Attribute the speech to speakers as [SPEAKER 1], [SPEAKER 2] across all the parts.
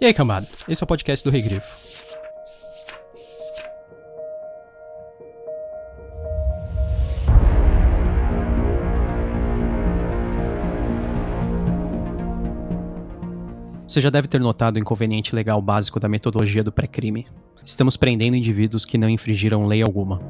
[SPEAKER 1] E aí, cambada? Esse é o podcast do Rei Grifo. Você já deve ter notado o inconveniente legal básico da metodologia do pré-crime. Estamos prendendo indivíduos que não infringiram lei alguma.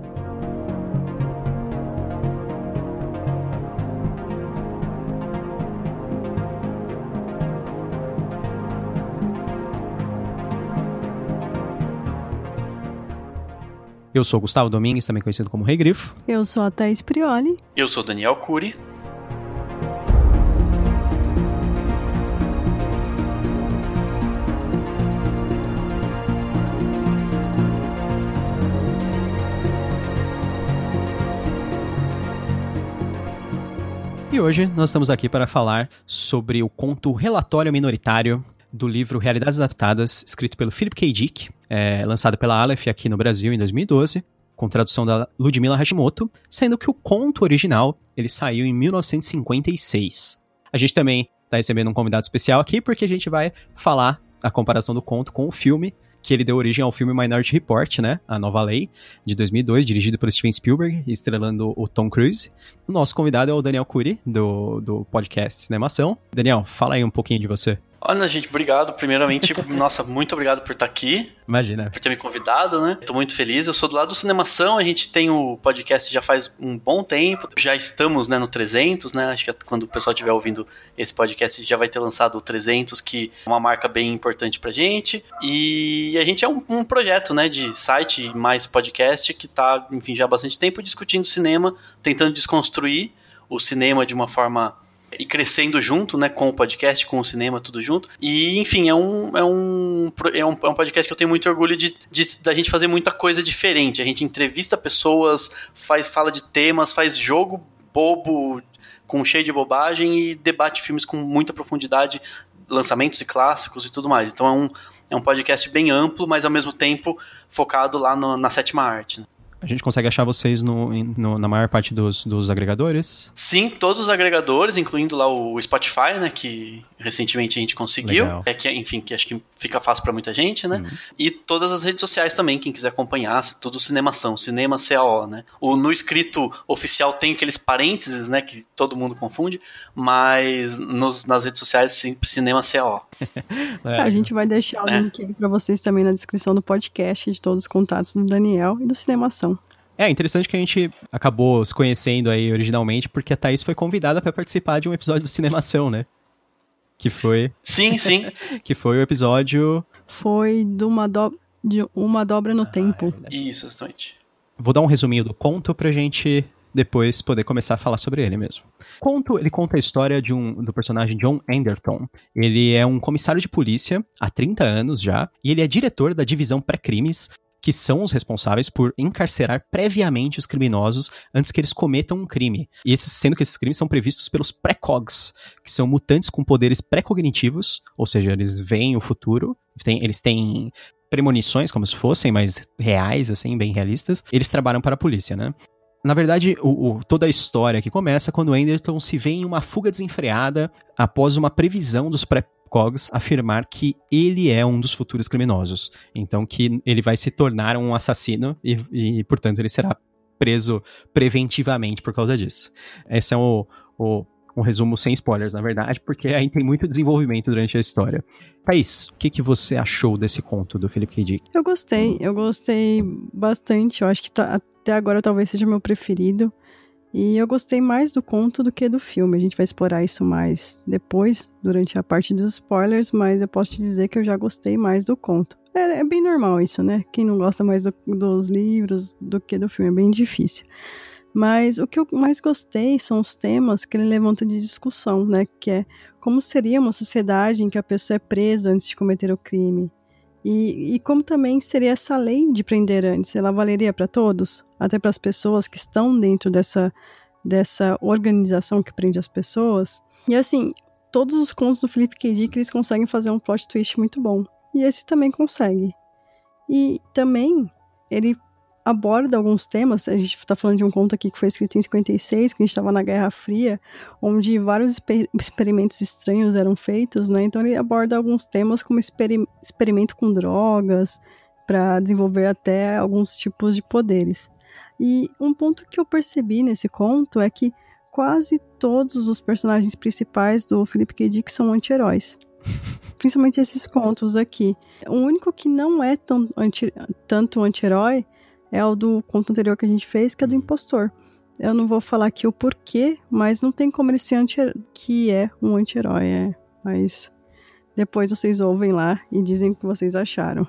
[SPEAKER 1] Eu sou Gustavo Domingues, também conhecido como Rei Grifo.
[SPEAKER 2] Eu sou a Thaís Prioli.
[SPEAKER 3] Eu sou Daniel Cury.
[SPEAKER 1] E hoje nós estamos aqui para falar sobre o conto Relatório Minoritário do livro Realidades Adaptadas, escrito pelo Philip K. Dick, é, lançado pela Aleph aqui no Brasil em 2012, com tradução da Ludmila Hashimoto, sendo que o conto original ele saiu em 1956. A gente também está recebendo um convidado especial aqui porque a gente vai falar a comparação do conto com o filme, que ele deu origem ao filme Minority Report, né? A Nova Lei, de 2002, dirigido por Steven Spielberg, estrelando o Tom Cruise. O nosso convidado é o Daniel Cury, do, do podcast Cinemação. Daniel, fala aí um pouquinho de você.
[SPEAKER 3] Olha, gente, obrigado. Primeiramente, nossa, muito obrigado por estar aqui.
[SPEAKER 1] Imagina.
[SPEAKER 3] Por ter me convidado, né? Tô muito feliz. Eu sou do lado do Cinemação, a gente tem o podcast já faz um bom tempo. Já estamos, né, no 300, né? Acho que quando o pessoal estiver ouvindo esse podcast já vai ter lançado o 300, que é uma marca bem importante pra gente. E a gente é um, um projeto, né, de site mais podcast que tá, enfim, já há bastante tempo discutindo cinema, tentando desconstruir o cinema de uma forma e crescendo junto, né, com o podcast, com o cinema, tudo junto. E, enfim, é um, é um, é um, é um podcast que eu tenho muito orgulho de, de, da gente fazer muita coisa diferente. A gente entrevista pessoas, faz, fala de temas, faz jogo bobo, com cheio de bobagem e debate filmes com muita profundidade, lançamentos e clássicos e tudo mais. Então é um, é um podcast bem amplo, mas ao mesmo tempo focado lá no, na sétima arte. Né?
[SPEAKER 1] A gente consegue achar vocês no, no, na maior parte dos, dos agregadores?
[SPEAKER 3] Sim, todos os agregadores, incluindo lá o Spotify, né? Que recentemente a gente conseguiu. Legal. É que, enfim, que acho que fica fácil para muita gente, né? Uhum. E todas as redes sociais também, quem quiser acompanhar, tudo Cinemação, Cinema CAO, né? O, no escrito oficial tem aqueles parênteses, né? Que todo mundo confunde, mas nos, nas redes sociais sempre Cinema CAO.
[SPEAKER 2] é. A gente vai deixar o é. link para vocês também na descrição do podcast de todos os contatos do Daniel e do Cinemação.
[SPEAKER 1] É interessante que a gente acabou se conhecendo aí originalmente porque a Thaís foi convidada para participar de um episódio do Cinemação, né? Que foi.
[SPEAKER 3] Sim, sim.
[SPEAKER 1] que foi o episódio.
[SPEAKER 2] Foi de uma, do... de uma dobra no ah, tempo.
[SPEAKER 3] É Isso, exatamente.
[SPEAKER 1] Vou dar um resuminho do conto pra gente depois poder começar a falar sobre ele mesmo. O conto, ele conta a história de um, do personagem John Anderton. Ele é um comissário de polícia há 30 anos já, e ele é diretor da divisão pré-crimes que são os responsáveis por encarcerar previamente os criminosos antes que eles cometam um crime. E esses, sendo que esses crimes são previstos pelos precogs, que são mutantes com poderes pré-cognitivos, ou seja, eles veem o futuro, tem, eles têm premonições como se fossem, mas reais, assim, bem realistas. Eles trabalham para a polícia, né? Na verdade, o, o, toda a história que começa quando Anderton se vê em uma fuga desenfreada após uma previsão dos pré Cogs afirmar que ele é um dos futuros criminosos. Então que ele vai se tornar um assassino e, e portanto, ele será preso preventivamente por causa disso. Esse é o, o um resumo sem spoilers, na verdade, porque aí tem muito desenvolvimento durante a história. Thaís, o que, que você achou desse conto do Philip K.
[SPEAKER 2] Eu gostei, eu gostei bastante. Eu acho que tá, até agora talvez seja meu preferido. E eu gostei mais do conto do que do filme. A gente vai explorar isso mais depois, durante a parte dos spoilers, mas eu posso te dizer que eu já gostei mais do conto. É, é bem normal isso, né? Quem não gosta mais do, dos livros do que do filme, é bem difícil. Mas o que eu mais gostei são os temas que ele levanta de discussão, né? Que é como seria uma sociedade em que a pessoa é presa antes de cometer o crime, e, e como também seria essa lei de prender antes? Ela valeria para todos? Até para as pessoas que estão dentro dessa, dessa organização que prende as pessoas? E assim, todos os contos do Felipe K. Dick, eles conseguem fazer um plot twist muito bom. E esse também consegue. E também, ele aborda alguns temas. A gente está falando de um conto aqui que foi escrito em 56, que a gente estava na Guerra Fria, onde vários exper experimentos estranhos eram feitos, né? Então ele aborda alguns temas como exper experimento com drogas, para desenvolver até alguns tipos de poderes. E um ponto que eu percebi nesse conto é que quase todos os personagens principais do Philip K. Dick são anti-heróis. Principalmente esses contos aqui. O único que não é tão anti, tanto anti-herói é o do conto anterior que a gente fez, que é do impostor. Eu não vou falar aqui o porquê, mas não tem como ele ser anti que é um anti-herói, é. Mas depois vocês ouvem lá e dizem o que vocês acharam.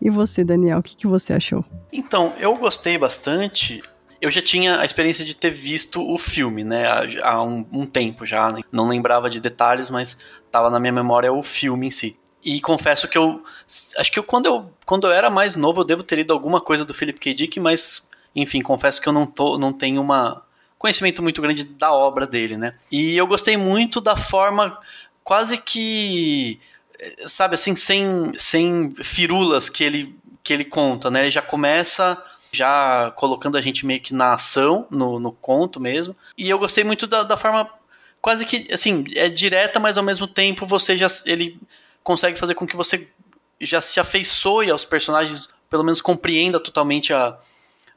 [SPEAKER 2] E você, Daniel, o que, que você achou?
[SPEAKER 3] Então, eu gostei bastante. Eu já tinha a experiência de ter visto o filme, né, há um, um tempo já. Né? Não lembrava de detalhes, mas estava na minha memória o filme em si. E confesso que eu. Acho que eu, quando, eu, quando eu era mais novo, eu devo ter lido alguma coisa do Philip K. Dick, mas, enfim, confesso que eu não, tô, não tenho uma conhecimento muito grande da obra dele, né? E eu gostei muito da forma quase que sabe assim, sem, sem firulas que ele, que ele conta, né? Ele já começa já colocando a gente meio que na ação, no, no conto mesmo. E eu gostei muito da, da forma quase que, assim, é direta, mas ao mesmo tempo você já, ele consegue fazer com que você já se afeiçoe aos personagens, pelo menos compreenda totalmente a,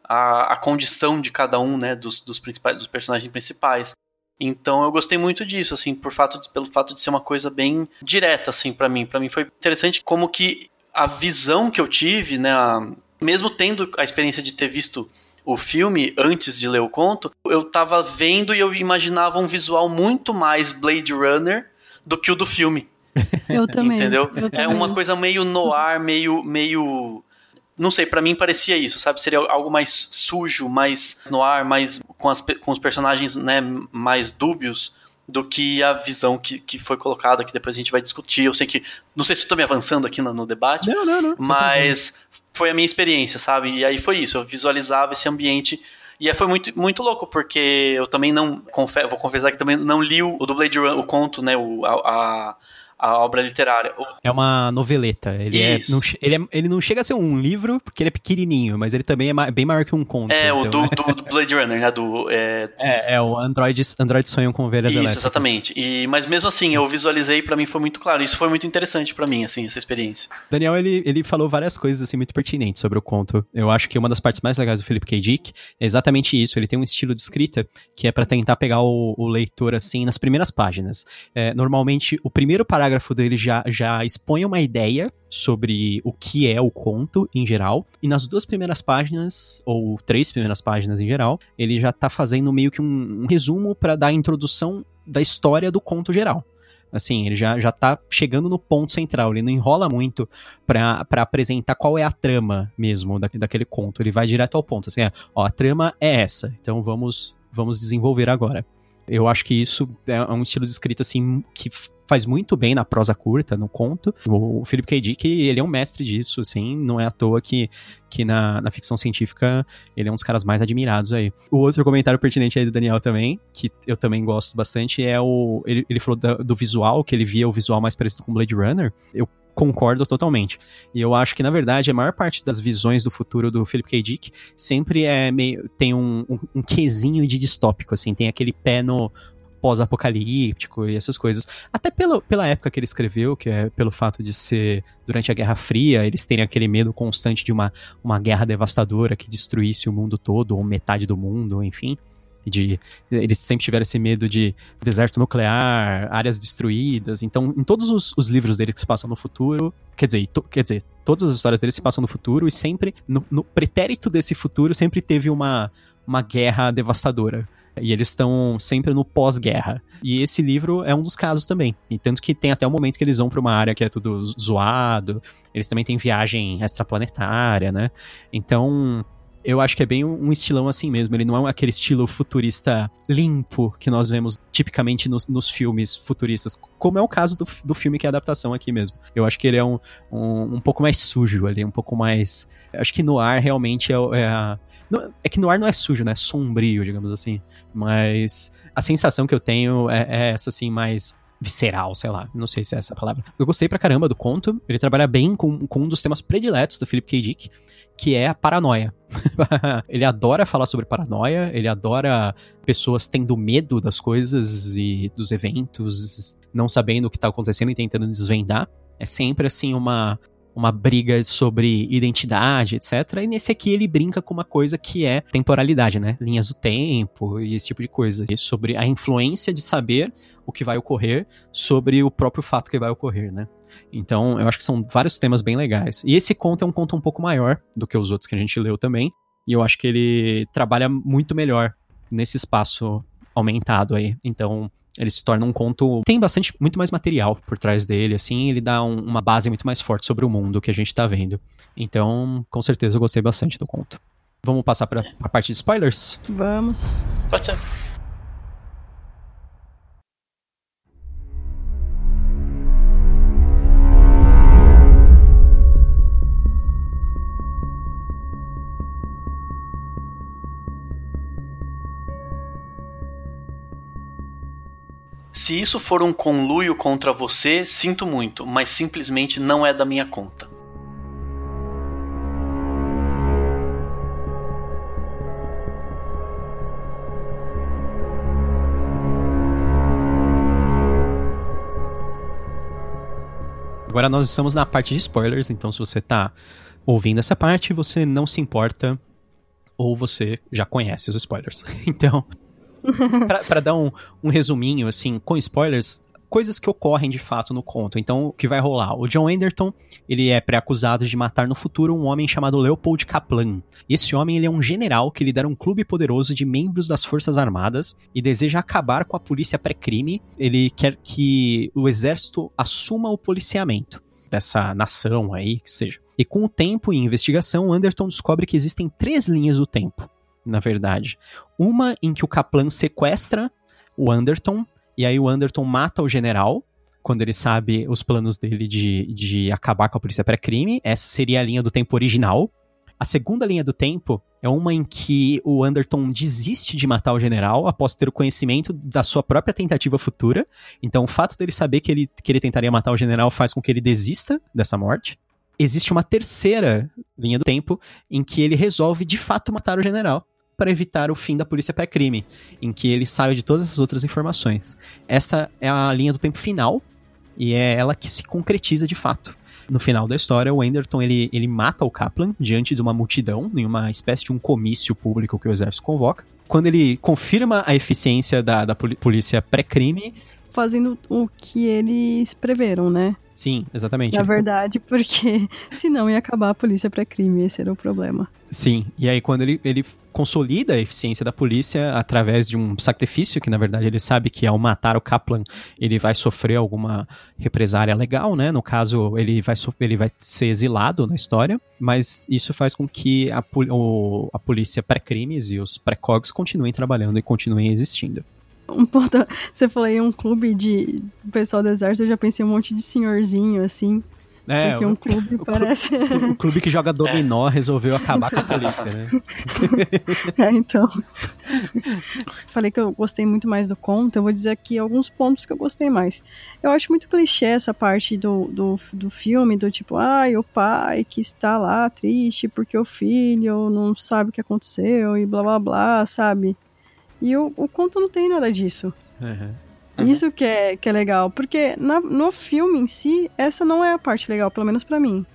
[SPEAKER 3] a, a condição de cada um, né, dos, dos principais, dos personagens principais. Então eu gostei muito disso, assim, por fato de, pelo fato de ser uma coisa bem direta, assim, para mim. para mim foi interessante como que a visão que eu tive, né, a, mesmo tendo a experiência de ter visto o filme antes de ler o conto, eu tava vendo e eu imaginava um visual muito mais Blade Runner do que o do filme.
[SPEAKER 2] Eu também.
[SPEAKER 3] Entendeu?
[SPEAKER 2] Eu
[SPEAKER 3] é
[SPEAKER 2] também.
[SPEAKER 3] uma coisa meio noir, meio meio não sei, para mim parecia isso, sabe? Seria algo mais sujo, mais no ar, mais com, as, com os personagens né, mais dúbios do que a visão que, que foi colocada, que depois a gente vai discutir. Eu sei que. Não sei se estou me avançando aqui no, no debate,
[SPEAKER 1] Não, não, não.
[SPEAKER 3] mas foi a minha experiência, sabe? E aí foi isso, eu visualizava esse ambiente. E aí foi muito, muito louco, porque eu também não. Confe vou confessar que também não li o, o do Blade Runner, o conto, né? O, a, a a obra literária.
[SPEAKER 1] É uma noveleta. Ele, é, não, ele, é, ele não chega a ser um livro, porque ele é pequenininho, mas ele também é ma- bem maior que um conto.
[SPEAKER 3] É, o
[SPEAKER 1] então,
[SPEAKER 3] do, do, do Blade Runner, né? Do, é,
[SPEAKER 1] É, é o Androids, Android sonham com ovelhas
[SPEAKER 3] Isso,
[SPEAKER 1] elétricas.
[SPEAKER 3] exatamente. E, mas mesmo assim, eu visualizei, pra mim foi muito claro. Isso foi muito interessante pra mim, assim, essa experiência.
[SPEAKER 1] Daniel, ele, ele falou várias coisas assim muito pertinentes sobre o conto. Eu acho que uma das partes mais legais do Philip K. Dick é exatamente isso. Ele tem um estilo de escrita que é pra tentar pegar o, o leitor assim nas primeiras páginas. É, normalmente, o primeiro parágrafo dele já, já expõe uma ideia sobre o que é o conto em geral, e nas duas primeiras páginas, ou três primeiras páginas em geral, ele já tá fazendo meio que um, um resumo pra dar a introdução da história do conto geral. Assim, ele já, já tá chegando no ponto central, ele não enrola muito pra apresentar qual é a trama mesmo da, daquele conto. Ele vai direto ao ponto, assim, é, ó, a trama é essa, então vamos, vamos desenvolver agora. Eu acho que isso é um estilo de escrita, assim, que faz muito bem na prosa curta, no conto. O Philip K. Dick, ele é um mestre disso, assim, não é à toa que, que na, na ficção científica ele é um dos caras mais admirados aí. O outro comentário pertinente aí do Daniel também, que eu também gosto bastante, é o. Ele, ele falou da- do visual, que ele via o visual mais parecido com Blade Runner. Eu concordo totalmente. E eu acho que, na verdade, a maior parte das visões do futuro do Philip K. Dick sempre é meio. tem um, um, um quesinho de distópico, assim, tem aquele pé no pós-apocalíptico e essas coisas. Até pelo, pela época que ele escreveu, que é pelo fato de ser durante a Guerra Fria, eles terem aquele medo constante de uma, uma guerra devastadora que destruísse o mundo todo, ou metade do mundo, enfim. De, eles sempre tiveram esse medo de deserto nuclear, áreas destruídas. Então, em todos os, os livros dele que se passam no futuro, quer dizer, to- quer dizer, todas as histórias dele se passam no futuro e sempre, no, no pretérito desse futuro, sempre teve uma, uma guerra devastadora. E eles estão sempre no pós-guerra. E esse livro é um dos casos também. E tanto que tem até o momento que eles vão pra uma área que é tudo zoado. Eles também têm viagem extraplanetária, né? Então, eu acho que é bem um estilão assim mesmo. Ele não é aquele estilo futurista limpo que nós vemos tipicamente nos, nos filmes futuristas, como é o caso do, do filme que é a adaptação aqui mesmo. Eu acho que ele é um, um, um pouco mais sujo ali, um pouco mais. Acho que no ar realmente é, é a. É que no ar não é sujo, né? É sombrio, digamos assim. Mas a sensação que eu tenho é, é essa, assim, mais visceral, sei lá, não sei se é essa palavra. Eu gostei pra caramba do conto, ele trabalha bem com, com um dos temas prediletos do Philip K. Dick, que é a paranoia. ele adora falar sobre paranoia, ele adora pessoas tendo medo das coisas e dos eventos, não sabendo o que tá acontecendo e tentando desvendar. É sempre assim uma uma briga sobre identidade, etc. E nesse aqui ele brinca com uma coisa que é temporalidade, né? Linhas do tempo e esse tipo de coisa. E sobre a influência de saber o que vai ocorrer sobre o próprio fato que vai ocorrer, né? Então, eu acho que são vários temas bem legais. E esse conto é um conto um pouco maior do que os outros que a gente leu também. E eu acho que ele trabalha muito melhor nesse espaço aumentado aí. Então, ele se torna um conto. Tem bastante, muito mais material por trás dele, assim, ele dá um, uma base muito mais forte sobre o mundo que a gente tá vendo. Então, com certeza eu gostei bastante do conto. Vamos passar para a parte de spoilers?
[SPEAKER 2] Vamos.
[SPEAKER 3] Pode ser. Se isso for um conluio contra você, sinto muito, mas simplesmente não é da minha conta.
[SPEAKER 1] Agora nós estamos na parte de spoilers, então se você está ouvindo essa parte, você não se importa ou você já conhece os spoilers. Então, para dar um, um resuminho, assim, com spoilers, coisas que ocorrem de fato no conto. Então, o que vai rolar? O John Anderton, ele é pré-acusado de matar no futuro um homem chamado Leopold Kaplan. Esse homem, ele é um general que lidera um clube poderoso de membros das Forças Armadas e deseja acabar com a polícia pré-crime. Ele quer que o exército assuma o policiamento dessa nação aí, que seja. E com o tempo e investigação, Anderton descobre que existem três linhas do tempo na verdade. Uma em que o Kaplan sequestra o Anderton, e aí o Anderton mata o general, quando ele sabe os planos dele de, de acabar com a polícia pré-crime. Essa seria a linha do tempo original. A segunda linha do tempo é uma em que o Anderton desiste de matar o general após ter o conhecimento da sua própria tentativa futura. Então, o fato dele saber que ele, que ele tentaria matar o general faz com que ele desista dessa morte. Existe uma terceira linha do tempo em que ele resolve de fato matar o general para evitar o fim da polícia pré-crime, em que ele sabe de todas as outras informações. Esta é a linha do tempo final e é ela que se concretiza de fato. No final da história, o Enderton ele, ele mata o Kaplan diante de uma multidão, em uma espécie de um comício público que o exército convoca. Quando ele confirma a eficiência da, da polícia pré-crime,
[SPEAKER 2] fazendo o que eles preveram, né?
[SPEAKER 1] Sim, exatamente.
[SPEAKER 2] Na verdade, porque senão ia acabar a polícia para crime, esse era o problema.
[SPEAKER 1] Sim, e aí quando ele, ele consolida a eficiência da polícia através de um sacrifício, que na verdade ele sabe que ao matar o Kaplan ele vai sofrer alguma represária legal, né? No caso, ele vai, ele vai ser exilado na história, mas isso faz com que a, o, a polícia pré-crimes e os pré-cogs continuem trabalhando e continuem existindo
[SPEAKER 2] um ponto. Você falou aí um clube de pessoal do exército, eu já pensei um monte de senhorzinho, assim. É, porque um clube o, parece.
[SPEAKER 1] O, clube que joga dominó resolveu acabar então. com a polícia, né?
[SPEAKER 2] é, então. Falei que eu gostei muito mais do conto, eu vou dizer aqui alguns pontos que eu gostei mais. Eu acho muito clichê essa parte do, do, do filme, do tipo, ai, ah, o pai que está lá triste porque o filho não sabe o que aconteceu e blá blá blá, sabe? E o, o conto não tem nada disso. Uhum. Isso que é, que é legal, porque na, no filme em si, essa não é a parte legal, pelo menos para mim.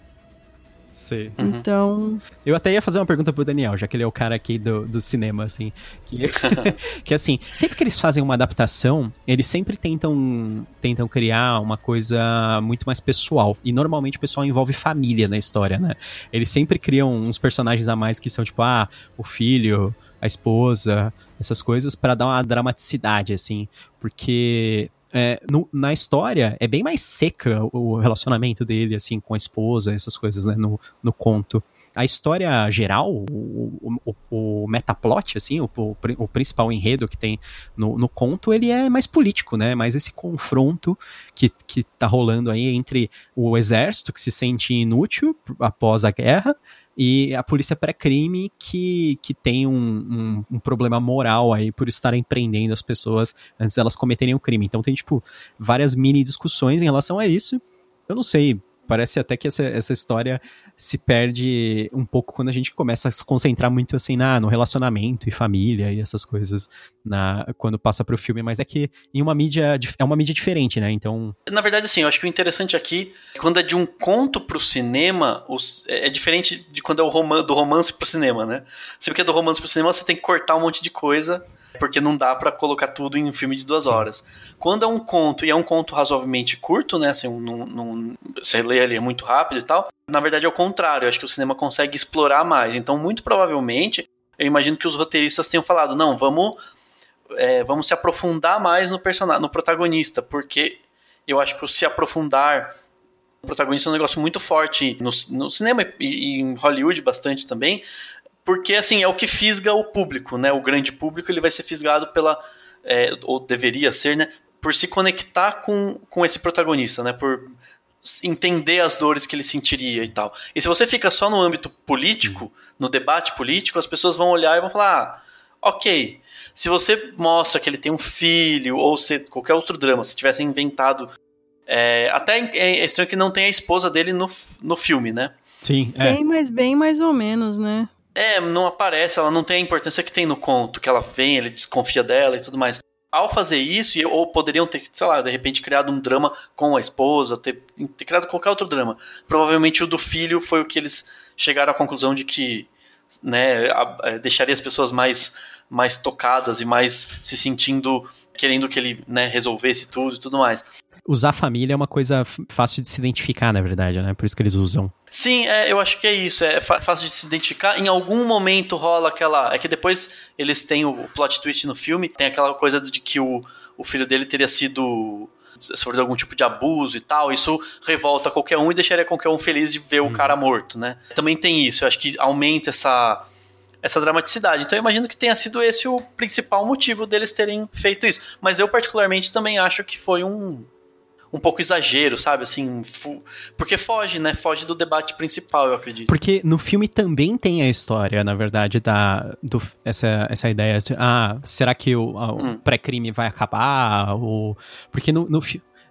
[SPEAKER 1] Sim.
[SPEAKER 2] Uhum. Então.
[SPEAKER 1] Eu até ia fazer uma pergunta pro Daniel, já que ele é o cara aqui do, do cinema, assim. Que, que assim, sempre que eles fazem uma adaptação, eles sempre tentam, tentam criar uma coisa muito mais pessoal. E normalmente o pessoal envolve família na história, né? Eles sempre criam uns personagens a mais que são tipo, ah, o filho, a esposa, essas coisas, para dar uma dramaticidade, assim. Porque é, no, na história é bem mais seca o relacionamento dele, assim, com a esposa, essas coisas, né, no, no conto. A história geral, o, o, o metaplot, assim, o, o, principal enredo que tem no, no conto, ele é mais político, né? Mais esse confronto que, que tá rolando aí entre o exército, que se sente inútil após a guerra, e a polícia pré-crime que, que tem um, um, um, problema moral aí por estarem prendendo as pessoas antes delas cometerem o crime. Então tem, tipo, várias mini discussões em relação a isso. Eu não sei, parece até que essa, essa história se perde um pouco quando a gente começa a se concentrar muito assim na, no relacionamento e família e essas coisas na, quando passa pro filme, mas é que em uma mídia é uma mídia diferente, né? Então.
[SPEAKER 3] Na verdade, assim, eu acho que o interessante aqui é quando é de um conto pro cinema, os, é, é diferente de quando é o roman, do romance pro cinema, né? Sempre que é do romance pro cinema, você tem que cortar um monte de coisa porque não dá para colocar tudo em um filme de duas horas. Quando é um conto, e é um conto razoavelmente curto, né? Assim, um, um, você lê ali muito rápido e tal. Na verdade é o contrário, eu acho que o cinema consegue explorar mais. Então, muito provavelmente, eu imagino que os roteiristas tenham falado, não, vamos, é, vamos se aprofundar mais no personagem, no protagonista, porque eu acho que o se aprofundar o protagonista é um negócio muito forte no, no cinema e, e em Hollywood bastante também, porque assim é o que fisga o público, né? O grande público ele vai ser fisgado pela é, ou deveria ser, né? Por se conectar com, com esse protagonista, né? Por entender as dores que ele sentiria e tal. E se você fica só no âmbito político, no debate político, as pessoas vão olhar e vão falar: ah, ok. Se você mostra que ele tem um filho ou se qualquer outro drama, se tivesse inventado é, até é estranho que não tem a esposa dele no, no filme, né?
[SPEAKER 1] Sim.
[SPEAKER 2] É. Tem, mas bem mais ou menos, né?
[SPEAKER 3] É, não aparece, ela não tem a importância que tem no conto, que ela vem, ele desconfia dela e tudo mais. Ao fazer isso, ou poderiam ter, sei lá, de repente criado um drama com a esposa, ter, ter criado qualquer outro drama. Provavelmente o do filho foi o que eles chegaram à conclusão de que né, a, deixaria as pessoas mais, mais tocadas e mais se sentindo querendo que ele né, resolvesse tudo e tudo mais
[SPEAKER 1] usar família é uma coisa fácil de se identificar, na verdade, né? Por isso que eles usam.
[SPEAKER 3] Sim, é, eu acho que é isso. É fácil de se identificar. Em algum momento rola aquela. É que depois eles têm o plot twist no filme, tem aquela coisa de que o, o filho dele teria sido sofrido algum tipo de abuso e tal, isso revolta qualquer um e deixaria qualquer um feliz de ver hum. o cara morto, né? Também tem isso, eu acho que aumenta essa essa dramaticidade. Então eu imagino que tenha sido esse o principal motivo deles terem feito isso. Mas eu particularmente também acho que foi um um pouco exagero, sabe? Assim, porque foge, né? Foge do debate principal, eu acredito.
[SPEAKER 1] Porque no filme também tem a história, na verdade, da do, essa, essa ideia de, ah, será que o, hum. pré-crime vai acabar? Ou, porque no, no,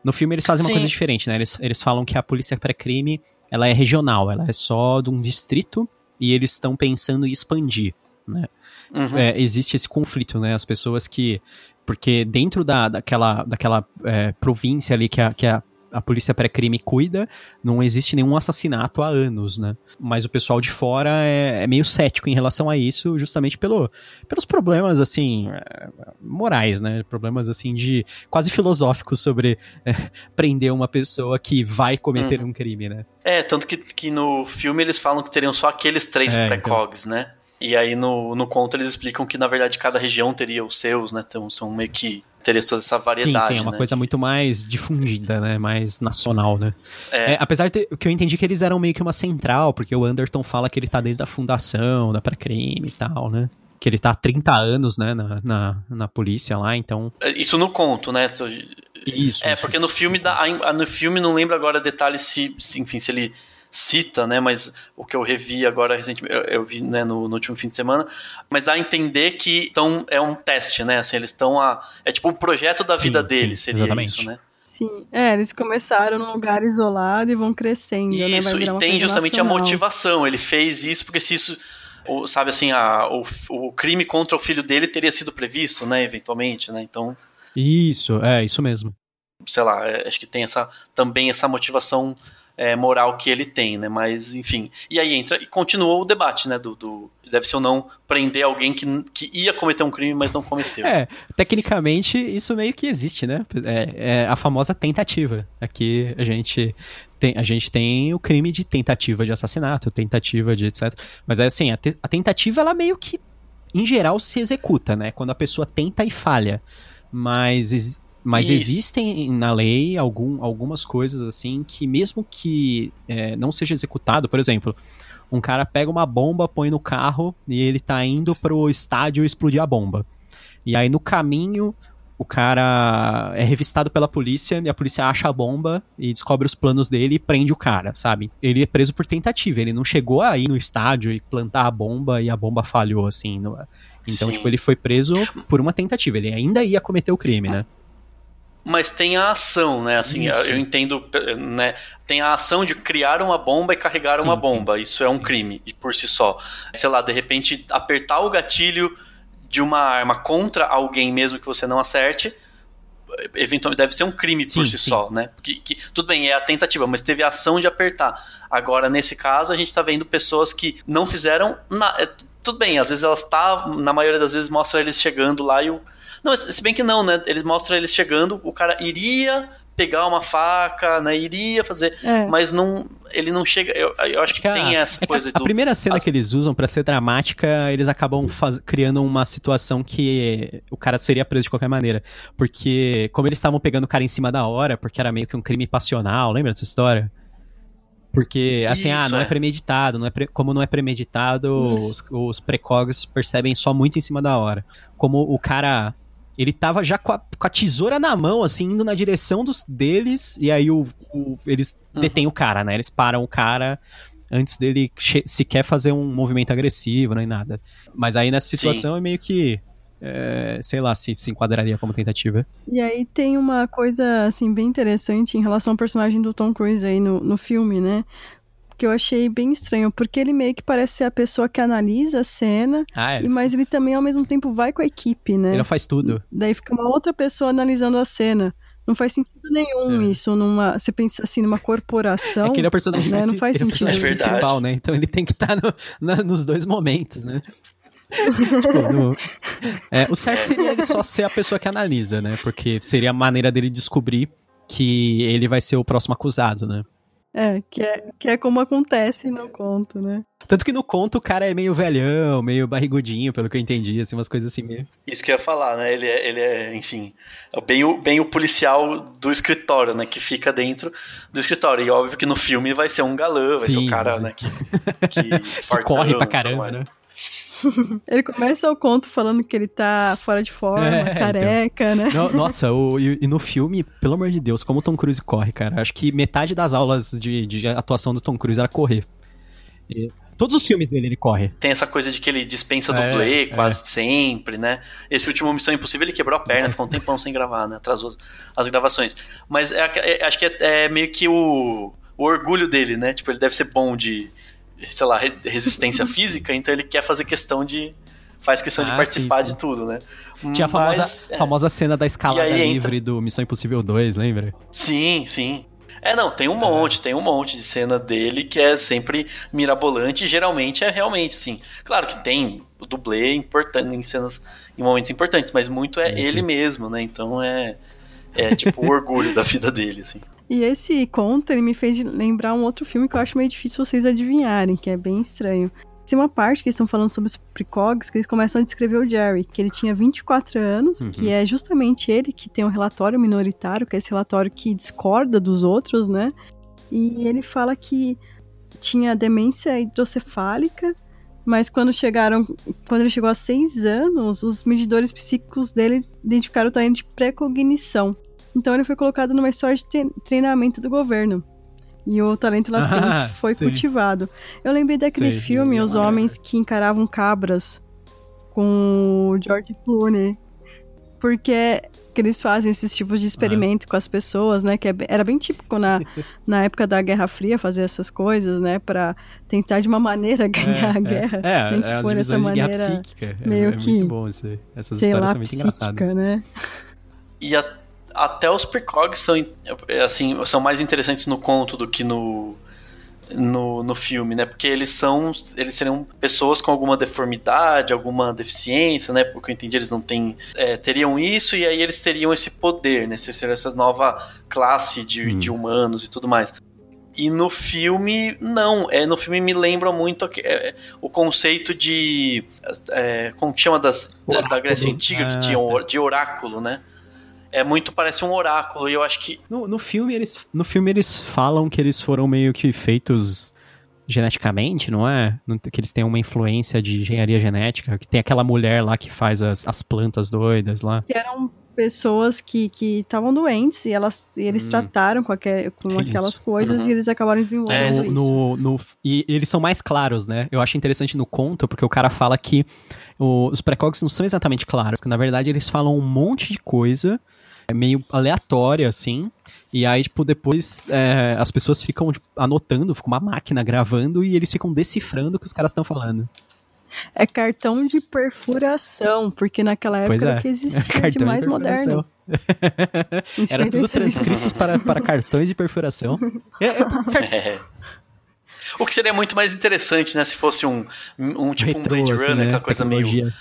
[SPEAKER 1] no filme eles fazem Sim. uma coisa diferente, né? Eles, eles falam que a polícia pré-crime, ela é regional, ela é só de um distrito e eles estão pensando em expandir, né? Uhum. É, existe esse conflito, né? As pessoas que porque dentro da, daquela, daquela é, província ali que a, que a, a polícia pré-crime cuida, não existe nenhum assassinato há anos, né? Mas o pessoal de fora é, é meio cético em relação a isso, justamente pelo, pelos problemas, assim, é, morais, né? Problemas, assim, de quase filosóficos sobre é, prender uma pessoa que vai cometer uhum. um crime, né?
[SPEAKER 3] É, tanto que, que no filme eles falam que teriam só aqueles três é, pré-cogs, então... né? E aí no, no conto eles explicam que na verdade cada região teria os seus, né? Então são meio que teria toda essa variedade.
[SPEAKER 1] Sim, sim, é uma
[SPEAKER 3] né?
[SPEAKER 1] coisa muito mais difundida, né? Mais nacional, né? É. É, apesar de que eu entendi que eles eram meio que uma central, porque o Anderton fala que ele tá desde a fundação da pré-crime e tal, né? Que ele tá há 30 anos, né, na, na, na polícia lá, então.
[SPEAKER 3] É, isso no conto, né?
[SPEAKER 1] Isso.
[SPEAKER 3] É,
[SPEAKER 1] isso,
[SPEAKER 3] porque no filme, da, no filme não lembro agora detalhes se, se, enfim, se ele cita, né? Mas o que eu revi agora recentemente, eu, eu vi né, no, no, último fim de semana, mas dá a entender que então é um teste, né? Assim, eles estão a é tipo um projeto da sim, vida deles, sim, seria exatamente. isso, né?
[SPEAKER 2] Sim, é, eles começaram num lugar isolado e vão crescendo,
[SPEAKER 3] isso,
[SPEAKER 2] né?
[SPEAKER 3] Isso, e tem justamente nacional. a motivação. Ele fez isso porque se isso o, sabe assim, a, o, o crime contra o filho dele teria sido previsto, né, eventualmente, né? Então.
[SPEAKER 1] Isso, é, isso mesmo.
[SPEAKER 3] Sei lá, é, acho que tem essa também essa motivação é, moral que ele tem, né? Mas, enfim. E aí entra e continua o debate, né? Do, do, deve ser ou não prender alguém que, que ia cometer um crime, mas não cometeu.
[SPEAKER 1] É, tecnicamente isso meio que existe, né? É, é a famosa tentativa. Aqui a gente tem, a gente tem o crime de tentativa de assassinato, tentativa de etc. Mas é assim, a, te, a tentativa ela meio que, em geral, se executa, né? Quando a pessoa tenta e falha. Mas mas Isso. existem na lei algum, algumas coisas assim que, mesmo que é, não seja executado, por exemplo, um cara pega uma bomba, põe no carro e ele tá indo pro estádio explodir a bomba. E aí no caminho o cara é revistado pela polícia e a polícia acha a bomba e descobre os planos dele e prende o cara, sabe? Ele é preso por tentativa, ele não chegou a ir no estádio e plantar a bomba e a bomba falhou, assim. No... Então, Sim. tipo, ele foi preso por uma tentativa, ele ainda ia cometer o crime, né?
[SPEAKER 3] Mas tem a ação, né? Assim, Isso. eu entendo, né? Tem a ação de criar uma bomba e carregar sim, uma bomba. Sim. Isso é um sim. crime por si só. Sei lá, de repente apertar o gatilho de uma arma contra alguém mesmo que você não acerte, eventualmente deve ser um crime por si só, né? Porque, que, tudo bem, é a tentativa, mas teve a ação de apertar. Agora, nesse caso, a gente tá vendo pessoas que não fizeram. Na, é, tudo bem, às vezes elas tá, na maioria das vezes mostra eles chegando lá e o. Não, se bem que não, né? Eles mostram eles chegando, o cara iria pegar uma faca, né? Iria fazer, é. mas não, ele não chega. Eu, eu acho que, que tem a, essa é coisa.
[SPEAKER 1] A, do, a primeira cena as... que eles usam para ser dramática, eles acabam faz, criando uma situação que o cara seria preso de qualquer maneira, porque como eles estavam pegando o cara em cima da hora, porque era meio que um crime passional, lembra dessa história? Porque, assim, Isso, ah, não é, é premeditado, não é pre... como não é premeditado, os, os precogs percebem só muito em cima da hora. Como o cara ele tava já com a, com a, tesoura na mão, assim, indo na direção dos deles, e aí o, o eles uhum. detêm o cara, né? Eles param o cara antes dele sequer fazer um movimento agressivo, nem nada. Mas aí nessa situação Sim. é meio que. É, sei lá se se enquadraria como tentativa.
[SPEAKER 2] E aí tem uma coisa, assim, bem interessante em relação ao personagem do Tom Cruise aí no, no filme, né? Que eu achei bem estranho, porque ele meio que parece ser a pessoa que analisa a cena, ah, é. e, mas ele também ao mesmo tempo vai com a equipe, né?
[SPEAKER 1] Ele não faz tudo.
[SPEAKER 2] Daí fica uma outra pessoa analisando a cena. Não faz sentido nenhum é. isso numa. Você pensa assim, numa corporação. É
[SPEAKER 1] que ele é o personagem, né? não faz ele sentido. É o personagem principal, né? Então ele tem que estar tá no, nos dois momentos, né? tipo, no... é, o certo seria ele só ser a pessoa que analisa, né? Porque seria a maneira dele descobrir que ele vai ser o próximo acusado, né?
[SPEAKER 2] É, que é, que é como acontece no conto, né?
[SPEAKER 1] Tanto que no conto o cara é meio velhão, meio barrigudinho, pelo que eu entendi, assim, umas coisas assim mesmo.
[SPEAKER 3] Isso que eu ia falar, né? Ele é, ele é enfim, é bem o, bem o policial do escritório, né? Que fica dentro do escritório. E óbvio que no filme vai ser um galã, vai Sim, ser o cara, né? Que,
[SPEAKER 1] que, que corre pra caramba, né?
[SPEAKER 2] ele começa o conto falando que ele tá fora de forma, é, então. careca, então. né?
[SPEAKER 1] No, nossa, o, e, e, no filme, pelo amor de Deus, como o Tom Cruise corre, cara. Acho que metade das aulas de, de atuação do Tom Cruise era correr. E todos os filmes dele ele corre.
[SPEAKER 3] Tem essa coisa de que ele dispensa é, dublê é. quase sempre, né? Esse último Missão Impossível ele quebrou a perna, ficou um tempão sem gravar, né? Atrasou as gravações. Mas é, é, acho que é, é meio que o, o orgulho dele, né? Tipo, ele deve ser bom de sei lá, resistência física, então ele quer fazer questão de. faz questão ah, de participar sim, sim. de tudo, né?
[SPEAKER 1] Tinha a famosa, Mas, é. famosa cena da escalada livre entra... do Missão Impossível 2, lembra?
[SPEAKER 3] Sim, sim. É, não, tem um monte, tem um monte de cena dele que é sempre mirabolante e geralmente é realmente, sim. Claro que tem o dublê importante em cenas, em momentos importantes, mas muito é sim, ele mesmo, né? Então é, é tipo o orgulho da vida dele, assim.
[SPEAKER 2] E esse conto, ele me fez lembrar um outro filme que eu acho meio difícil vocês adivinharem, que é bem estranho. Tem uma parte que eles estão falando sobre os precogs, que eles começam a descrever o Jerry, que ele tinha 24 anos, uhum. que é justamente ele que tem um relatório minoritário, que é esse relatório que discorda dos outros, né? E ele fala que tinha demência hidrocefálica, mas quando chegaram, quando ele chegou a 6 anos, os medidores psíquicos dele identificaram o talento de precognição. Então ele foi colocado numa história de treinamento do governo. E o talento latente ah, foi sim. cultivado. Eu lembrei daquele sim, filme, Os Homens que Encaravam Cabras, com o George Clooney. Porque que eles fazem esses tipos de experimento com as pessoas, né? Que é era bem típico na, na época da Guerra Fria fazer essas coisas, né? Para tentar de uma maneira ganhar é, a guerra.
[SPEAKER 1] É, é, nem que é for essa maneira psíquica. É, meio é, que, muito bom isso. Essas histórias lá, são muito engraçadas. Né?
[SPEAKER 3] E a até os precogs são, assim, são mais interessantes no conto do que no, no, no filme, né? Porque eles são. Eles seriam pessoas com alguma deformidade, alguma deficiência, né? Porque eu entendi, eles não têm. É, teriam isso e aí eles teriam esse poder, né? Seriam essa nova classe de, hum. de humanos e tudo mais. E no filme, não. É, no filme me lembra muito é, o conceito de. É, como que chama das, da, da Grécia Antiga, que tinha ah, tá. de oráculo, né? É muito parece um oráculo e eu acho que
[SPEAKER 1] no, no filme eles no filme eles falam que eles foram meio que feitos geneticamente, não é? Que eles têm uma influência de engenharia genética, que tem aquela mulher lá que faz as, as plantas doidas lá.
[SPEAKER 2] Que eram pessoas que estavam doentes e elas e eles
[SPEAKER 1] Hum.
[SPEAKER 2] trataram com, aque- com
[SPEAKER 1] Isso.
[SPEAKER 2] aquelas coisas
[SPEAKER 3] Uhum.
[SPEAKER 2] e eles acabaram desenvolvendo
[SPEAKER 3] É,
[SPEAKER 2] isso.
[SPEAKER 1] no, no- e eles são mais claros, né? Eu acho interessante no conto, porque o cara fala que o- os precogs não são exatamente claros, que na verdade eles falam um monte de coisa, é meio aleatória, assim, e aí, tipo, depois é, as pessoas ficam tipo, anotando, fica uma máquina gravando e eles ficam decifrando o que os caras estão falando.
[SPEAKER 2] É cartão de perfuração, porque naquela época
[SPEAKER 1] Pois é.
[SPEAKER 2] era que existia de
[SPEAKER 1] Cartão
[SPEAKER 2] mais
[SPEAKER 1] de perfuração.
[SPEAKER 2] moderno.
[SPEAKER 1] Era tudo
[SPEAKER 2] 56.
[SPEAKER 1] transcritos para, para cartões de perfuração. É, é,
[SPEAKER 3] É. O que seria muito mais interessante, né? Se fosse um, um tipo um
[SPEAKER 1] retrô,
[SPEAKER 3] Blade
[SPEAKER 1] assim,
[SPEAKER 3] Runner,
[SPEAKER 1] né?
[SPEAKER 3] aquela coisa meio
[SPEAKER 1] Tecnologia.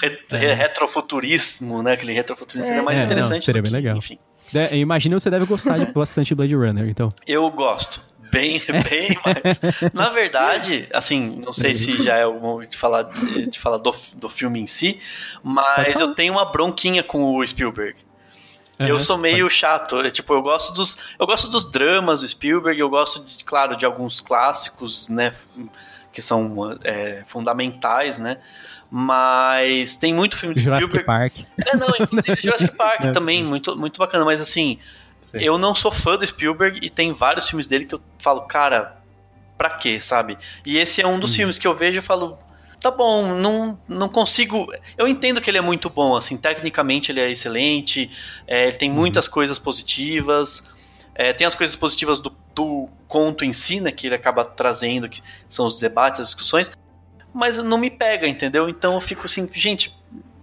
[SPEAKER 3] Re-
[SPEAKER 1] É.
[SPEAKER 3] retrofuturismo, né? Aquele retrofuturismo seria
[SPEAKER 2] É.
[SPEAKER 3] mais
[SPEAKER 1] É, não,
[SPEAKER 3] interessante.
[SPEAKER 1] seria
[SPEAKER 3] do
[SPEAKER 1] bem
[SPEAKER 3] que,
[SPEAKER 1] legal.
[SPEAKER 3] Enfim,
[SPEAKER 1] É, eu imagino que você deve gostar de, bastante de Blade Runner, então.
[SPEAKER 3] eu gosto. Bem, bem mais. Na verdade, assim, não sei se já é o momento de falar, de falar do, do filme em si,
[SPEAKER 1] Pode
[SPEAKER 3] mas eu tenho uma bronquinha com o Spielberg. Eu
[SPEAKER 1] Aham.
[SPEAKER 3] sou meio chato, eu, tipo, eu gosto dos eu gosto dos dramas do Spielberg, eu gosto, de, claro, de alguns clássicos, né, que são é, fundamentais, né, mas tem muito filme de
[SPEAKER 1] Jurassic
[SPEAKER 3] Spielberg.
[SPEAKER 1] Park.
[SPEAKER 3] É, não, inclusive Jurassic Park
[SPEAKER 1] É.
[SPEAKER 3] também, muito, muito bacana, mas assim,
[SPEAKER 1] Sim.
[SPEAKER 3] eu não sou fã do Spielberg e tem vários filmes dele que eu falo, cara, pra quê, sabe? E esse é um dos
[SPEAKER 1] Hum.
[SPEAKER 3] filmes que eu vejo e falo, tá bom, não, não consigo. Eu entendo que ele é muito bom, assim, tecnicamente ele é excelente, é, ele tem muitas coisas positivas. é, tem as coisas positivas do, do conto em si, né? Que ele acaba trazendo, que são os debates, as discussões. Mas não me pega, entendeu? Então eu fico assim, gente,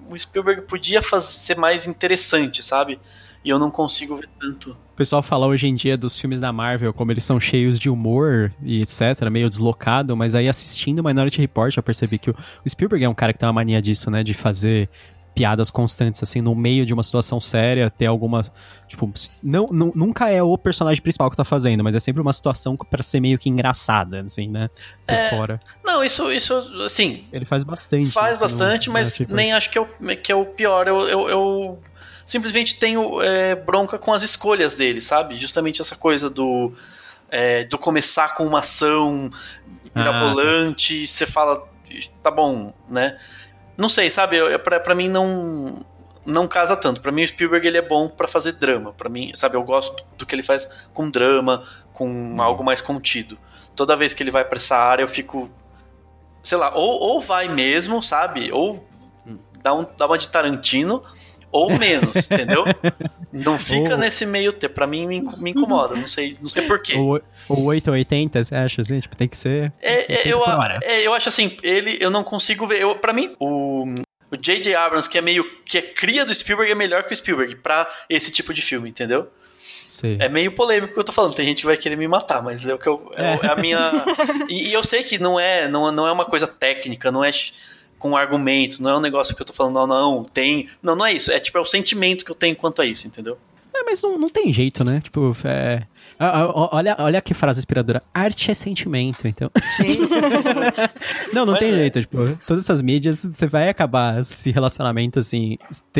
[SPEAKER 3] o Spielberg podia fazer, ser mais interessante, sabe? E eu não consigo ver tanto.
[SPEAKER 1] O pessoal fala hoje em dia dos filmes da Marvel, como eles são cheios de humor e etc, meio deslocado, mas aí assistindo Minority Report eu percebi que o o Spielberg é um cara que tem uma mania disso, né, de fazer piadas constantes, assim, no meio de uma situação séria, ter alguma, tipo, não, nu- nunca é o personagem principal que tá fazendo, mas é sempre uma situação pra ser meio que engraçada, assim, né, por
[SPEAKER 3] É,
[SPEAKER 1] fora.
[SPEAKER 3] Não, isso, isso assim,
[SPEAKER 1] Ele faz bastante.
[SPEAKER 3] faz
[SPEAKER 1] isso no
[SPEAKER 3] bastante, mas
[SPEAKER 1] Report.
[SPEAKER 3] nem acho que é o, que é o pior. Eu, eu, eu simplesmente tenho é, bronca com as escolhas dele, sabe? Justamente essa coisa do, é, do começar com uma ação
[SPEAKER 1] Ah,
[SPEAKER 3] mirabolante, você fala, tá bom, né? Não sei, sabe? Eu, pra, pra mim não não casa tanto. Pra mim o Spielberg ele é bom pra fazer drama. Pra mim, sabe, eu gosto do que ele faz com drama, com algo mais contido. Toda vez que ele vai pra essa área eu fico sei lá, ou, ou vai mesmo, sabe? Ou dá, um, dá uma de Tarantino, ou menos, entendeu? Não fica
[SPEAKER 1] Ou-
[SPEAKER 3] nesse meio tempo. Pra mim me, inco- me incomoda, não sei, não sei porquê.
[SPEAKER 1] Ou, ou 8 ou 80, você acha, assim? Tipo, tem que ser...
[SPEAKER 3] É, é, eu,
[SPEAKER 1] hora.
[SPEAKER 3] é, eu acho assim, ele eu não consigo ver. Eu, pra mim, o, o J.J. Abrams, que é meio. que é cria do Spielberg, é melhor que o Spielberg pra esse tipo de filme, entendeu?
[SPEAKER 1] Sei.
[SPEAKER 3] É meio polêmico o que eu tô falando. Tem gente que vai querer me matar, mas é o que eu. É,
[SPEAKER 1] É.
[SPEAKER 3] a minha. E, e eu sei que não é, não, não é uma coisa técnica, não é com argumentos, não é um negócio que eu tô falando, não, não, tem. Não, não é isso. É tipo, é o sentimento que eu tenho quanto a isso, entendeu?
[SPEAKER 1] É, mas não, não tem jeito, né? Tipo, é... Olha, olha que frase inspiradora. Arte é sentimento, então.
[SPEAKER 3] Sim.
[SPEAKER 1] Não, não
[SPEAKER 3] Mas
[SPEAKER 1] tem
[SPEAKER 3] é.
[SPEAKER 1] jeito. Tipo, todas essas mídias, você vai acabar se relacionamento, assim,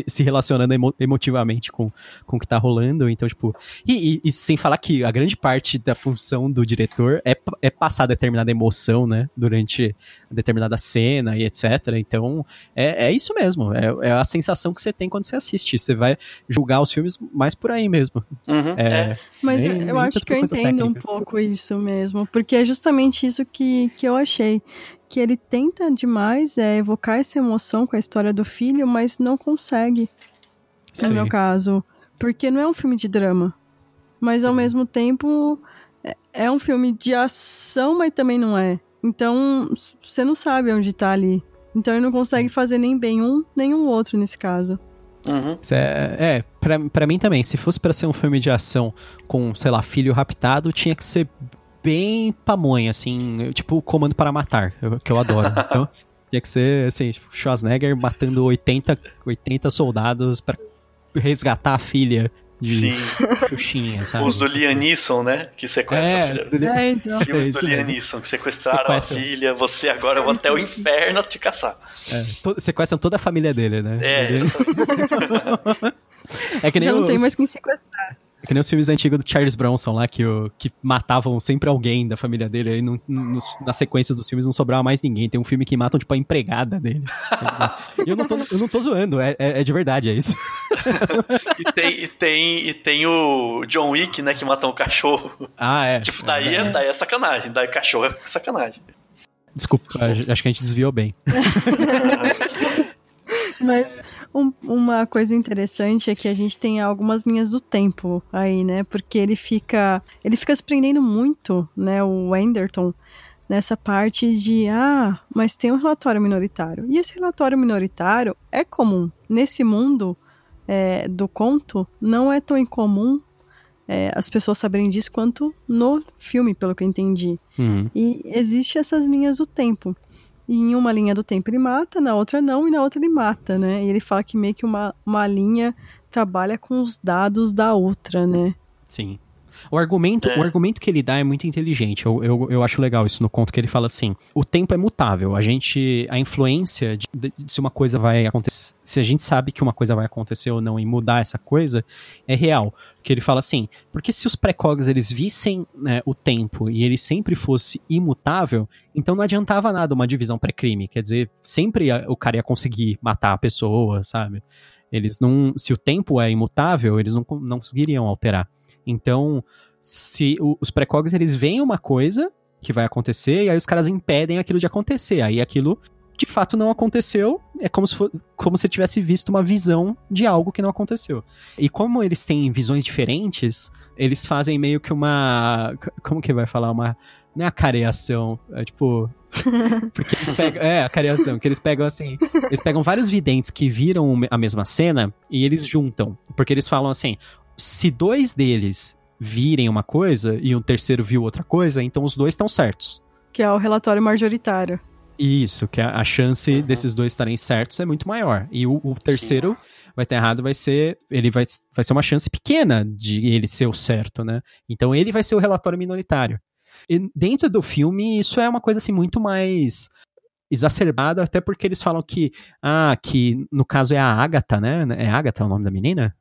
[SPEAKER 1] se relacionando emo- emotivamente com, com o que tá rolando. Então, tipo. E, e- e sem falar que a grande parte da função do diretor é, é passar determinada emoção, né? Durante determinada cena e etc. Então, é, é isso mesmo. É, é a sensação que você tem quando você assiste. Você vai julgar os filmes mais por aí mesmo.
[SPEAKER 3] Uhum,
[SPEAKER 1] É.
[SPEAKER 3] é.
[SPEAKER 2] Mas
[SPEAKER 1] Nem-
[SPEAKER 2] eu,
[SPEAKER 1] nem
[SPEAKER 2] eu acho que eu entendo um
[SPEAKER 1] técnica.
[SPEAKER 2] pouco isso mesmo, porque é justamente isso que, que eu achei. Que ele tenta demais é, evocar essa emoção com a história do filho, mas não consegue, no
[SPEAKER 1] Sim.
[SPEAKER 2] meu caso. Porque não é um filme de drama. Mas ao
[SPEAKER 1] Sim.
[SPEAKER 2] mesmo tempo é, é um filme de ação, mas também não é. Então você não sabe onde tá ali. Então ele não consegue fazer nem bem um, nem o outro nesse caso.
[SPEAKER 3] Uhum.
[SPEAKER 1] É, é pra, pra mim também. Se fosse pra ser um filme de ação com, sei lá, filho raptado, tinha que ser bem pamonha, assim, tipo Comando para Matar, que eu adoro. Então, tinha que ser, assim, tipo, Schwarzenegger matando 80, 80 soldados pra resgatar a filha de
[SPEAKER 3] Sim.
[SPEAKER 1] Xuxinha, sabe?
[SPEAKER 3] Os do. Neeson, né? Que sequestra a
[SPEAKER 1] É,
[SPEAKER 3] filha.
[SPEAKER 1] os do
[SPEAKER 2] É, então.
[SPEAKER 3] Filmes
[SPEAKER 1] É,
[SPEAKER 3] do. Neeson, que sequestraram
[SPEAKER 1] Sequestram.
[SPEAKER 3] a filha, você agora eu vou até o inferno te caçar.
[SPEAKER 1] é, to- sequestram toda a família dele, né?
[SPEAKER 3] É, exatamente.
[SPEAKER 1] é que nem
[SPEAKER 2] Já não
[SPEAKER 1] os-
[SPEAKER 2] tem mais quem sequestrar.
[SPEAKER 1] Que nem os filmes antigos do Charles Bronson lá, que, o, que matavam sempre alguém da família dele. Aí no, no, nas sequências dos filmes não sobrava mais ninguém. Tem um filme que matam, tipo, a empregada dele. E eu não tô, eu não tô zoando, é, é, é de verdade, é isso.
[SPEAKER 3] e, tem, e, tem, e tem o John Wick, né, que matam o cachorro.
[SPEAKER 1] Ah, é.
[SPEAKER 3] Tipo, daí é, daí é sacanagem. Daí cachorro é sacanagem.
[SPEAKER 1] Desculpa, acho que a gente desviou bem.
[SPEAKER 2] Mas um, uma coisa interessante é que a gente tem algumas linhas do tempo aí, né? Porque ele fica. Ele fica se prendendo muito, né? O Anderton nessa parte de ah, mas tem um relatório minoritário. E esse relatório minoritário é comum. Nesse mundo é, do conto, não é tão incomum é, as pessoas saberem disso quanto no filme, pelo que eu entendi.
[SPEAKER 1] Uhum.
[SPEAKER 2] E existe essas linhas do tempo. E em uma linha do tempo ele mata, na outra não, e na outra ele mata, né? E ele fala que meio que uma, uma linha trabalha com os dados da outra, né?
[SPEAKER 1] Sim. O argumento, é. o argumento que ele dá é muito inteligente. Eu, eu, eu acho legal isso no conto que ele fala assim: o tempo é mutável. A gente. A influência de, de, se uma coisa vai acontecer. Se a gente sabe que uma coisa vai acontecer ou não e mudar essa coisa, é real. Que ele fala assim: porque se os precogs eles vissem né, o tempo e ele sempre fosse imutável, então não adiantava nada uma divisão pré-crime. Quer dizer, sempre o cara ia conseguir matar a pessoa, sabe? Eles não. Se o tempo é imutável, eles não, não conseguiriam alterar. Então, se o, os precogs eles veem uma coisa que vai acontecer e aí os caras impedem aquilo de acontecer. Aí aquilo de fato não aconteceu, é como se, for, como se tivesse visto uma visão de algo que não aconteceu. E como eles têm visões diferentes, eles fazem meio que uma. Como que vai falar? Uma. Não é a careação, é tipo. Porque eles pegam. É, a careação, que eles pegam assim. Eles pegam vários videntes que viram a mesma cena e eles juntam. Porque eles falam assim: se dois deles virem uma coisa e um terceiro viu outra coisa, então os dois estão certos.
[SPEAKER 2] Que é o relatório majoritário.
[SPEAKER 1] Isso, que a, a chance uhum. desses dois estarem certos é muito maior. E o, o terceiro Sim. vai ter errado, vai ser. Ele vai, vai ser uma chance pequena de ele ser o certo, né? Então ele vai ser o relatório minoritário. E dentro do filme, isso é uma coisa assim muito mais exacerbada, até porque eles falam que, ah, que no caso é a Agatha, né? É Agatha o nome da menina?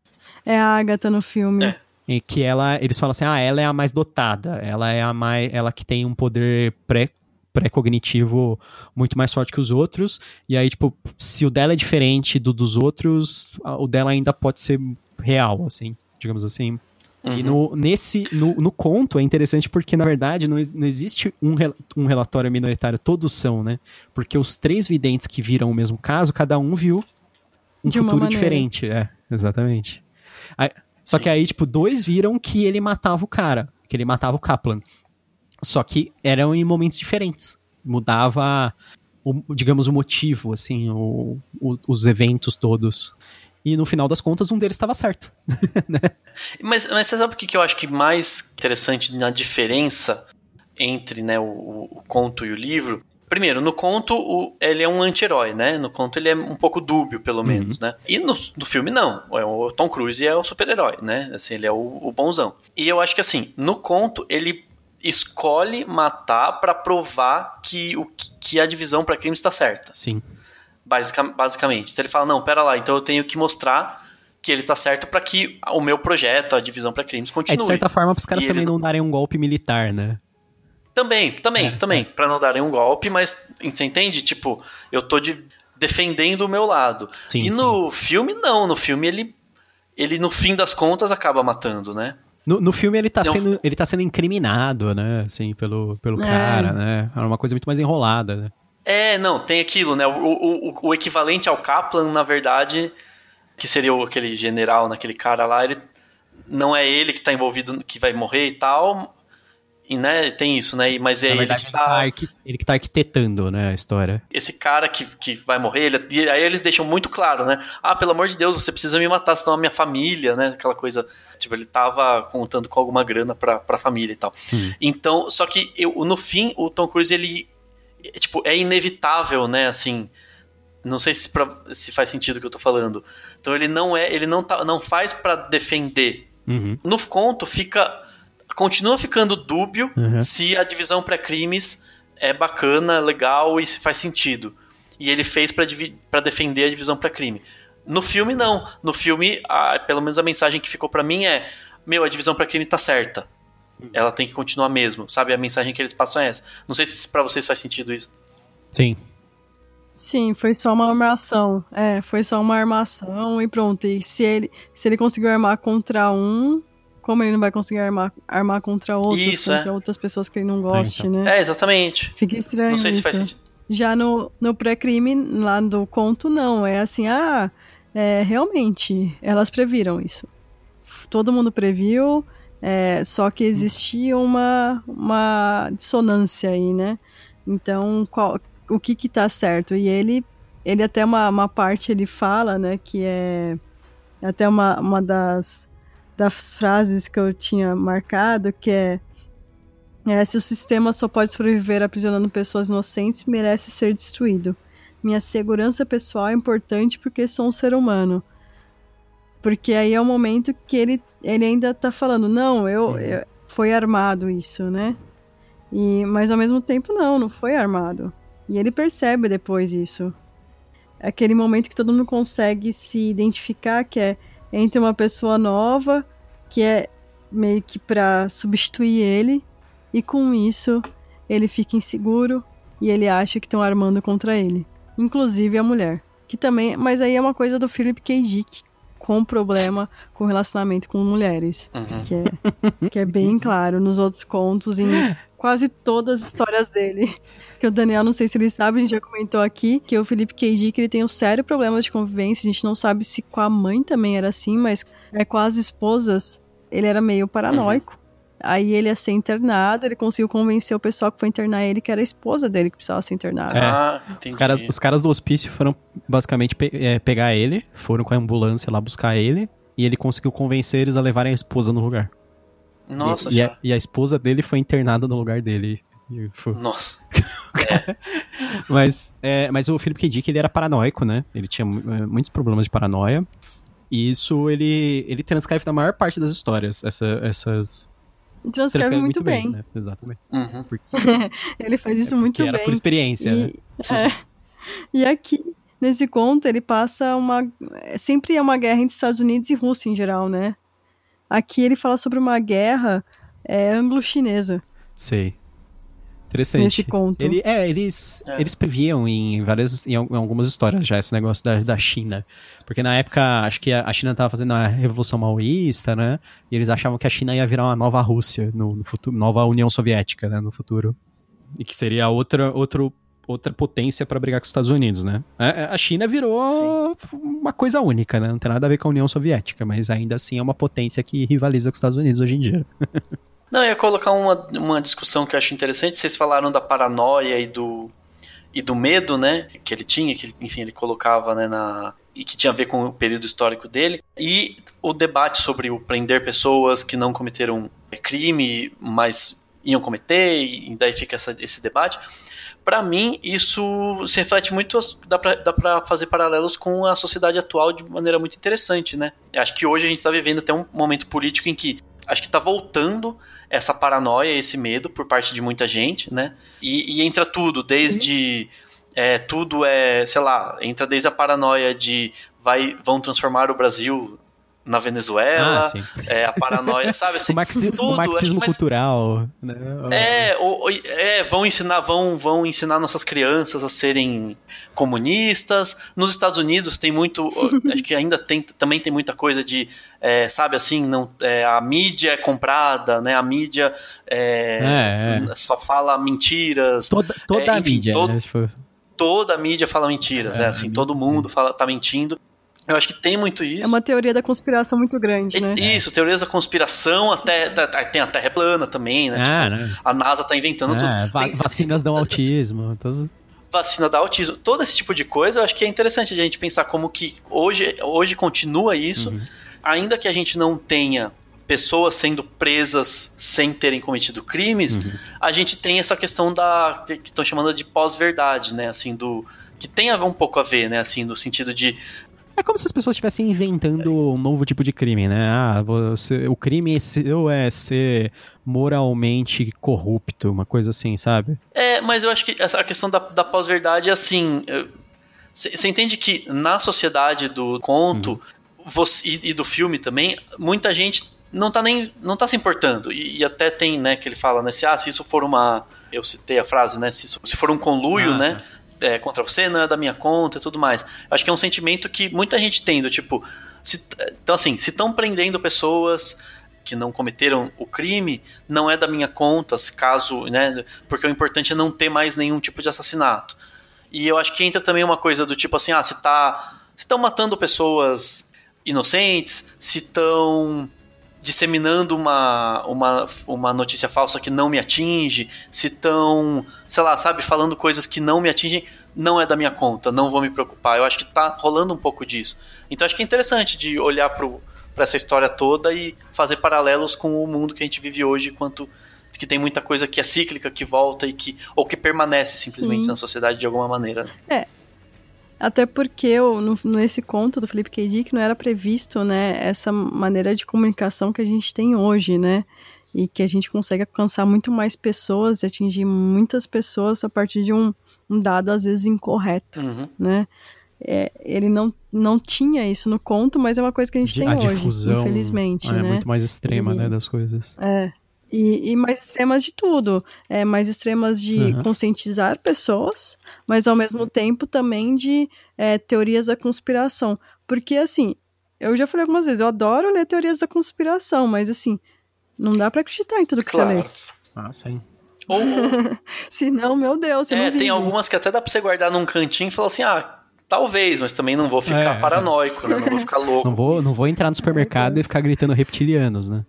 [SPEAKER 2] É a Agatha no filme. É.
[SPEAKER 1] E que ela, eles falam assim, ah, ela é a mais dotada, ela é a mais, ela que tem um poder pré pré-cognitivo muito mais forte que os outros, e aí, tipo, se o dela é diferente do dos outros, o dela ainda pode ser real, assim, digamos assim. Uhum. E no, nesse, no, no conto é interessante porque, na verdade, não, não existe um, um relatório minoritário, todos são, né? Porque os três videntes que viram o mesmo caso, cada um viu um De futuro diferente. É, exatamente. Aí, só Sim. que aí, tipo, dois viram que ele matava o cara, que ele matava o Kaplan. Só que eram em momentos diferentes. Mudava, o, digamos, o motivo, assim, o, o, os eventos todos. E no final das contas, um deles estava certo. né?
[SPEAKER 3] mas, mas você sabe o que eu acho que mais interessante na diferença entre né, o, o conto e o livro? Primeiro, no conto, o, ele é um anti-herói, né? No conto ele é um pouco dúbio, pelo uhum. menos, né? E no, no filme, não. É o Tom Cruise é o super-herói, né? Assim, ele é o, o bonzão. E eu acho que, assim, no conto, ele escolhe matar para provar que, o, que a divisão para crime está certa.
[SPEAKER 1] Sim.
[SPEAKER 3] Basica, basicamente. Então ele fala, não, pera lá, então eu tenho que mostrar que ele tá certo para que o meu projeto, a divisão para crimes, continue. É
[SPEAKER 1] de certa forma, para os caras e também não darem um golpe militar, né?
[SPEAKER 3] Também, também, é, também. É. Pra não darem um golpe, mas você entende? Tipo, eu tô de, defendendo o meu lado. Sim, e sim. no filme, não. No filme, ele, ele, no fim das contas, acaba matando, né?
[SPEAKER 1] No, no filme ele tá, sendo, ele tá sendo incriminado, né? Assim, pelo, pelo é. cara, né? Era uma coisa muito mais enrolada, né?
[SPEAKER 3] É, não, tem aquilo, né? O, o, o equivalente ao Kaplan, na verdade, que seria aquele general, naquele cara lá, ele não é ele que tá envolvido, que vai morrer e tal, e, né, tem isso, né? Mas é
[SPEAKER 1] ele que tá... Ele que tá arquitetando, né, a história.
[SPEAKER 3] Esse cara que, que vai morrer, ele, e aí eles deixam muito claro, né? Ah, pelo amor de Deus, você precisa me matar, senão a minha família, né? Aquela coisa. Tipo, ele tava contando com alguma grana pra, pra família e tal. Hum. Então, só que eu, no fim, o Tom Cruise, ele. Tipo, é inevitável, né? Assim. Não sei se, pra, se faz sentido o que eu tô falando. Então ele não é. Ele não, tá, não faz para defender.
[SPEAKER 1] Uhum.
[SPEAKER 3] No conto fica continua ficando dúbio uhum. se a divisão pré-crimes é bacana, legal e se faz sentido. E ele fez para defender a divisão pré-crime. No filme, não. No filme, a, pelo menos a mensagem que ficou para mim é: meu, a divisão para crime tá certa. Ela tem que continuar mesmo, sabe? A mensagem que eles passam é essa. Não sei se para vocês faz sentido isso.
[SPEAKER 1] Sim.
[SPEAKER 2] Sim, foi só uma armação. É, foi só uma armação e pronto. E se ele, se ele conseguiu armar contra um, como ele não vai conseguir armar, armar contra outros,
[SPEAKER 3] Isso,
[SPEAKER 2] contra
[SPEAKER 3] é.
[SPEAKER 2] outras pessoas que ele não goste, então. né?
[SPEAKER 3] É, exatamente.
[SPEAKER 2] Fica estranho
[SPEAKER 3] Não sei
[SPEAKER 2] isso.
[SPEAKER 3] se faz sentido.
[SPEAKER 2] Já no, no pré-crime, lá do conto, não. É assim, ah, é, realmente, elas previram isso. Todo mundo previu, é, só que existia uma, uma dissonância aí, né? Então, qual, o que que tá certo? E ele, ele até uma, uma parte, ele fala, né, que é até uma, uma das, das frases que eu tinha marcado, que é é, se o sistema só pode sobreviver aprisionando pessoas inocentes, merece ser destruído. Minha segurança pessoal é importante porque sou um ser humano. Porque aí é o momento que ele, ele ainda tá falando, não, eu, eu foi armado isso, né? E, mas ao mesmo tempo, não, não foi armado. E ele percebe depois isso. Aquele momento que todo mundo consegue se identificar, que é entre uma pessoa nova, que é meio que pra substituir ele, e com isso ele fica inseguro e ele acha que estão armando contra ele, inclusive a mulher, que também, mas aí é uma coisa do Philip K. Dick com problema com relacionamento com mulheres,
[SPEAKER 3] Uhum.
[SPEAKER 2] que é que é bem claro nos outros contos em quase todas as histórias dele. Que o Daniel, não sei se ele sabe, a gente já comentou aqui, que o Felipe K. Dick, ele tem um sério problema de convivência, a gente não sabe se com a mãe também era assim, mas é com as esposas, ele era meio paranoico. Aí ele ia ser internado, ele conseguiu convencer o pessoal que foi internar ele que era a esposa dele que precisava ser internada.
[SPEAKER 1] É.
[SPEAKER 3] Ah, entendi.
[SPEAKER 1] Os caras, os caras do hospício foram basicamente pe- é, pegar ele, foram com a ambulância lá buscar ele, e ele conseguiu convencer eles a levarem a esposa no lugar.
[SPEAKER 3] Nossa
[SPEAKER 1] e, e,
[SPEAKER 3] senhora.
[SPEAKER 1] a, e a esposa dele foi internada no lugar dele. E foi-
[SPEAKER 3] Nossa.
[SPEAKER 1] Mas, é, mas o Philip K. Dick, ele era paranoico, né? Ele tinha é, muitos problemas de paranoia. E isso ele, ele transcreve na maior parte das histórias, essa, essas...
[SPEAKER 2] E transcreve muito, bem.
[SPEAKER 1] né? Exatamente.
[SPEAKER 3] Uhum.
[SPEAKER 1] Porque,
[SPEAKER 2] Ele faz isso muito
[SPEAKER 1] porque era
[SPEAKER 2] bem.
[SPEAKER 1] por experiência, né?
[SPEAKER 2] E, é. e aqui, nesse conto, ele passa uma. é, Sempre é uma guerra entre Estados Unidos e Rússia em geral, né? Aqui ele fala sobre uma guerra é, anglo-chinesa
[SPEAKER 1] Sei. Interessante.
[SPEAKER 2] nesse conto.
[SPEAKER 1] Ele, é, eles,
[SPEAKER 3] É.
[SPEAKER 1] eles previam em várias, em al- em algumas histórias já esse negócio da, da China. Porque na época, acho que a, China tava fazendo a Revolução Maoísta, né? E eles achavam que a China ia virar uma nova Rússia no, no futuro, nova União Soviética, né? No futuro. E que seria outra, outro, outra potência para brigar com os Estados Unidos, né? A, a China virou uma coisa única, né? Não tem nada a ver com a União Soviética, mas ainda assim é uma potência que rivaliza com os Estados Unidos hoje em dia.
[SPEAKER 3] Não, eu ia colocar uma, uma discussão que eu acho interessante. Vocês falaram da paranoia e do, e do medo, né? Que ele tinha, que ele, enfim, ele colocava, né, na. E que tinha a ver com o período histórico dele. E o debate sobre o prender pessoas que não cometeram crime, mas iam cometer, e daí fica essa- esse debate. Pra mim, isso se reflete muito, dá pra fazer paralelos com a sociedade atual de maneira muito interessante, né? Acho que hoje a gente tá vivendo até um momento político em que acho que tá voltando essa paranoia, esse medo por parte de muita gente, né? E, e entra tudo, desde é, tudo é, sei lá, entra desde a paranoia de vai, vão transformar o Brasil na Venezuela,
[SPEAKER 1] Ah,
[SPEAKER 3] é, a paranoia, sabe? Assim,
[SPEAKER 1] o, marxi-
[SPEAKER 3] tudo,
[SPEAKER 1] o marxismo
[SPEAKER 3] mas-
[SPEAKER 1] cultural, né?
[SPEAKER 3] é, ou- é, vão ensinar, vão, vão ensinar nossas crianças a serem comunistas. Nos Estados Unidos tem muito, acho que ainda tem, também tem muita coisa de, é, sabe assim, não, é, a mídia é comprada, né? A mídia é,
[SPEAKER 1] É,
[SPEAKER 3] só fala mentiras.
[SPEAKER 1] Toda, toda
[SPEAKER 3] É,
[SPEAKER 1] a
[SPEAKER 3] enfim,
[SPEAKER 1] mídia,
[SPEAKER 3] todo-
[SPEAKER 1] né? Tipo,
[SPEAKER 3] Toda a mídia fala mentiras, é,
[SPEAKER 1] É,
[SPEAKER 3] assim, todo mundo fala, tá mentindo. Eu acho que tem muito isso.
[SPEAKER 2] É uma teoria da conspiração muito grande, né?
[SPEAKER 3] Isso, teorias da conspiração, até, tem a Terra plana também, né?
[SPEAKER 1] ah,
[SPEAKER 3] Tipo,
[SPEAKER 1] né?
[SPEAKER 3] a NASA tá inventando tudo.
[SPEAKER 1] É, va-
[SPEAKER 3] Tem-
[SPEAKER 1] vacinas dão autismo. todas-
[SPEAKER 3] vacina da autismo, todo esse tipo de coisa, eu acho que é interessante a gente pensar como que hoje, hoje continua isso,
[SPEAKER 1] Uhum.
[SPEAKER 3] ainda que a gente não tenha pessoas sendo presas sem terem cometido crimes,
[SPEAKER 1] Uhum.
[SPEAKER 3] a gente tem essa questão da que estão chamando de pós-verdade, né, assim do que tem um pouco a ver, né, assim, no sentido de
[SPEAKER 1] É como se as pessoas estivessem inventando um novo tipo de crime, né? Ah, você, o crime seu é ser moralmente corrupto, uma coisa assim, sabe?
[SPEAKER 3] É, mas eu acho que a questão da, da pós-verdade é assim. Você entende que na sociedade do conto você- e, e do filme também, muita gente não tá nem não tá se importando. E, e, até tem, né, que ele fala, né, se, ah, se isso for uma, eu citei a frase, né, se, isso, se for um conluio, ah, né, é, contra você, não é da minha conta e tudo mais. Acho que é um sentimento que muita gente tem, do tipo, se, então assim, se estão prendendo pessoas que não cometeram o crime, não é da minha conta, caso, né, porque o importante é não ter mais nenhum tipo de assassinato. E eu acho que entra também uma coisa do tipo assim, ah, se tá, estão matando pessoas inocentes, se estão disseminando uma, uma, uma notícia falsa que não me atinge, se estão, sei lá, sabe, falando coisas que não me atingem, não é da minha conta, não vou me preocupar. Eu acho que tá rolando um pouco disso. Então acho que é interessante de olhar para essa história toda e fazer paralelos com o mundo que a gente vive hoje, quanto que tem muita coisa que é cíclica, que volta e que ou que permanece simplesmente Sim. na sociedade de alguma maneira.
[SPEAKER 2] É, até porque no, nesse conto do Felipe K. Dick não era previsto, né, essa maneira de comunicação que a gente tem hoje, né? E que a gente consegue alcançar muito mais pessoas e atingir muitas pessoas a partir de um, um dado, às vezes, incorreto, uhum. né? É, ele não, não tinha isso no conto, mas é uma coisa que a gente tem a hoje, difusão, infelizmente,
[SPEAKER 1] é,
[SPEAKER 2] né?
[SPEAKER 1] É muito mais extrema, né, das coisas.
[SPEAKER 2] É, e, e, mais extremas de tudo. É, mais extremas de uhum. conscientizar pessoas, mas ao mesmo tempo também de é, teorias da conspiração. Porque, assim, eu já falei algumas vezes, eu adoro ler teorias da conspiração, mas, assim, não dá para acreditar em tudo que claro. você lê.
[SPEAKER 1] Ah, sim.
[SPEAKER 3] Ou,
[SPEAKER 2] Se não, meu Deus, você
[SPEAKER 3] é,
[SPEAKER 2] não
[SPEAKER 3] tem algumas que até dá pra você guardar num cantinho e falar assim, ah, talvez, mas também não vou ficar é, paranoico, né? Não vou ficar louco.
[SPEAKER 1] Não vou, não vou entrar no supermercado e ficar gritando reptilianos, né?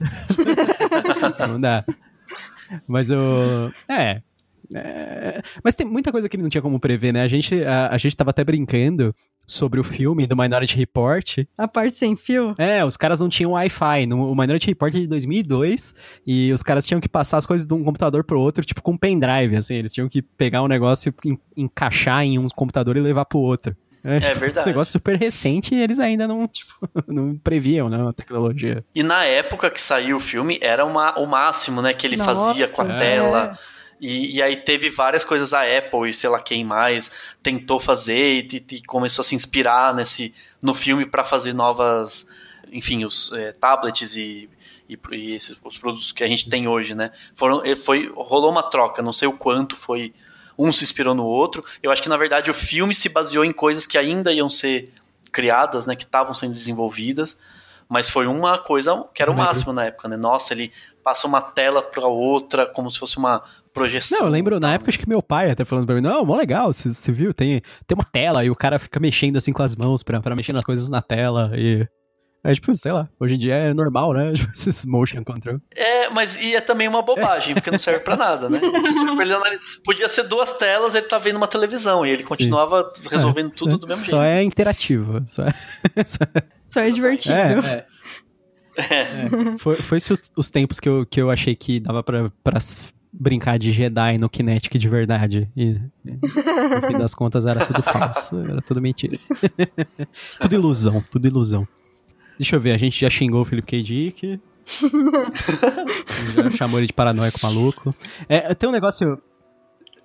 [SPEAKER 1] não dá. Mas o. É, é, Mas tem muita coisa que ele não tinha como prever, né? A gente, a, a gente tava até brincando sobre o filme do Minority Report.
[SPEAKER 2] A parte sem fio?
[SPEAKER 1] É, os caras não tinham Wi-Fi. No, o Minority Report é de 2002 e os caras tinham que passar as coisas de um computador pro outro, tipo com um pendrive, assim. Eles tinham que pegar um negócio, encaixar em um computador e levar pro outro.
[SPEAKER 3] É, é tipo, verdade.
[SPEAKER 1] Um negócio super recente e eles ainda não, tipo, não previam, né, a tecnologia.
[SPEAKER 3] E na época que saiu o filme, era uma, o máximo, né, que ele Nossa, fazia com a é. tela. E, e, aí teve várias coisas a Apple e sei lá quem mais tentou fazer e, e começou a se inspirar nesse no filme para fazer novas, enfim, os é, tablets e, e, e esses, os produtos que a gente tem hoje, né? Foram, foi rolou uma troca, não sei o quanto foi um se inspirou no outro. Eu acho que na verdade o filme se baseou em coisas que ainda iam ser criadas, né, que estavam sendo desenvolvidas, mas foi uma coisa que era o máximo na época, né? Nossa, ele passa uma tela para outra como se fosse uma projeção.
[SPEAKER 1] Não, eu lembro na época acho que meu pai até falando pra mim, não, mó legal, você viu, tem, tem uma tela e o cara fica mexendo assim com as mãos para mexer nas coisas na tela e é tipo, sei lá, hoje em dia é normal, né? Tipo, esses motion control.
[SPEAKER 3] É, mas e é também uma bobagem, porque não serve para nada, né? Podia ser duas telas, ele tá vendo uma televisão e ele continuava Sim. resolvendo é, tudo do mesmo
[SPEAKER 1] só
[SPEAKER 3] jeito.
[SPEAKER 1] Só é interativo. Só é,
[SPEAKER 2] só é divertido.
[SPEAKER 1] É, é. é. Foi, foi os, os, tempos que eu, que eu achei que dava pra, pra brincar de Jedi no Kinetic de verdade. E, no fim das contas era tudo falso, era tudo mentira. tudo ilusão, tudo ilusão. Deixa eu ver, a gente já xingou o Felipe K. Dick. já chamou ele de paranoico maluco. É, tem um negócio.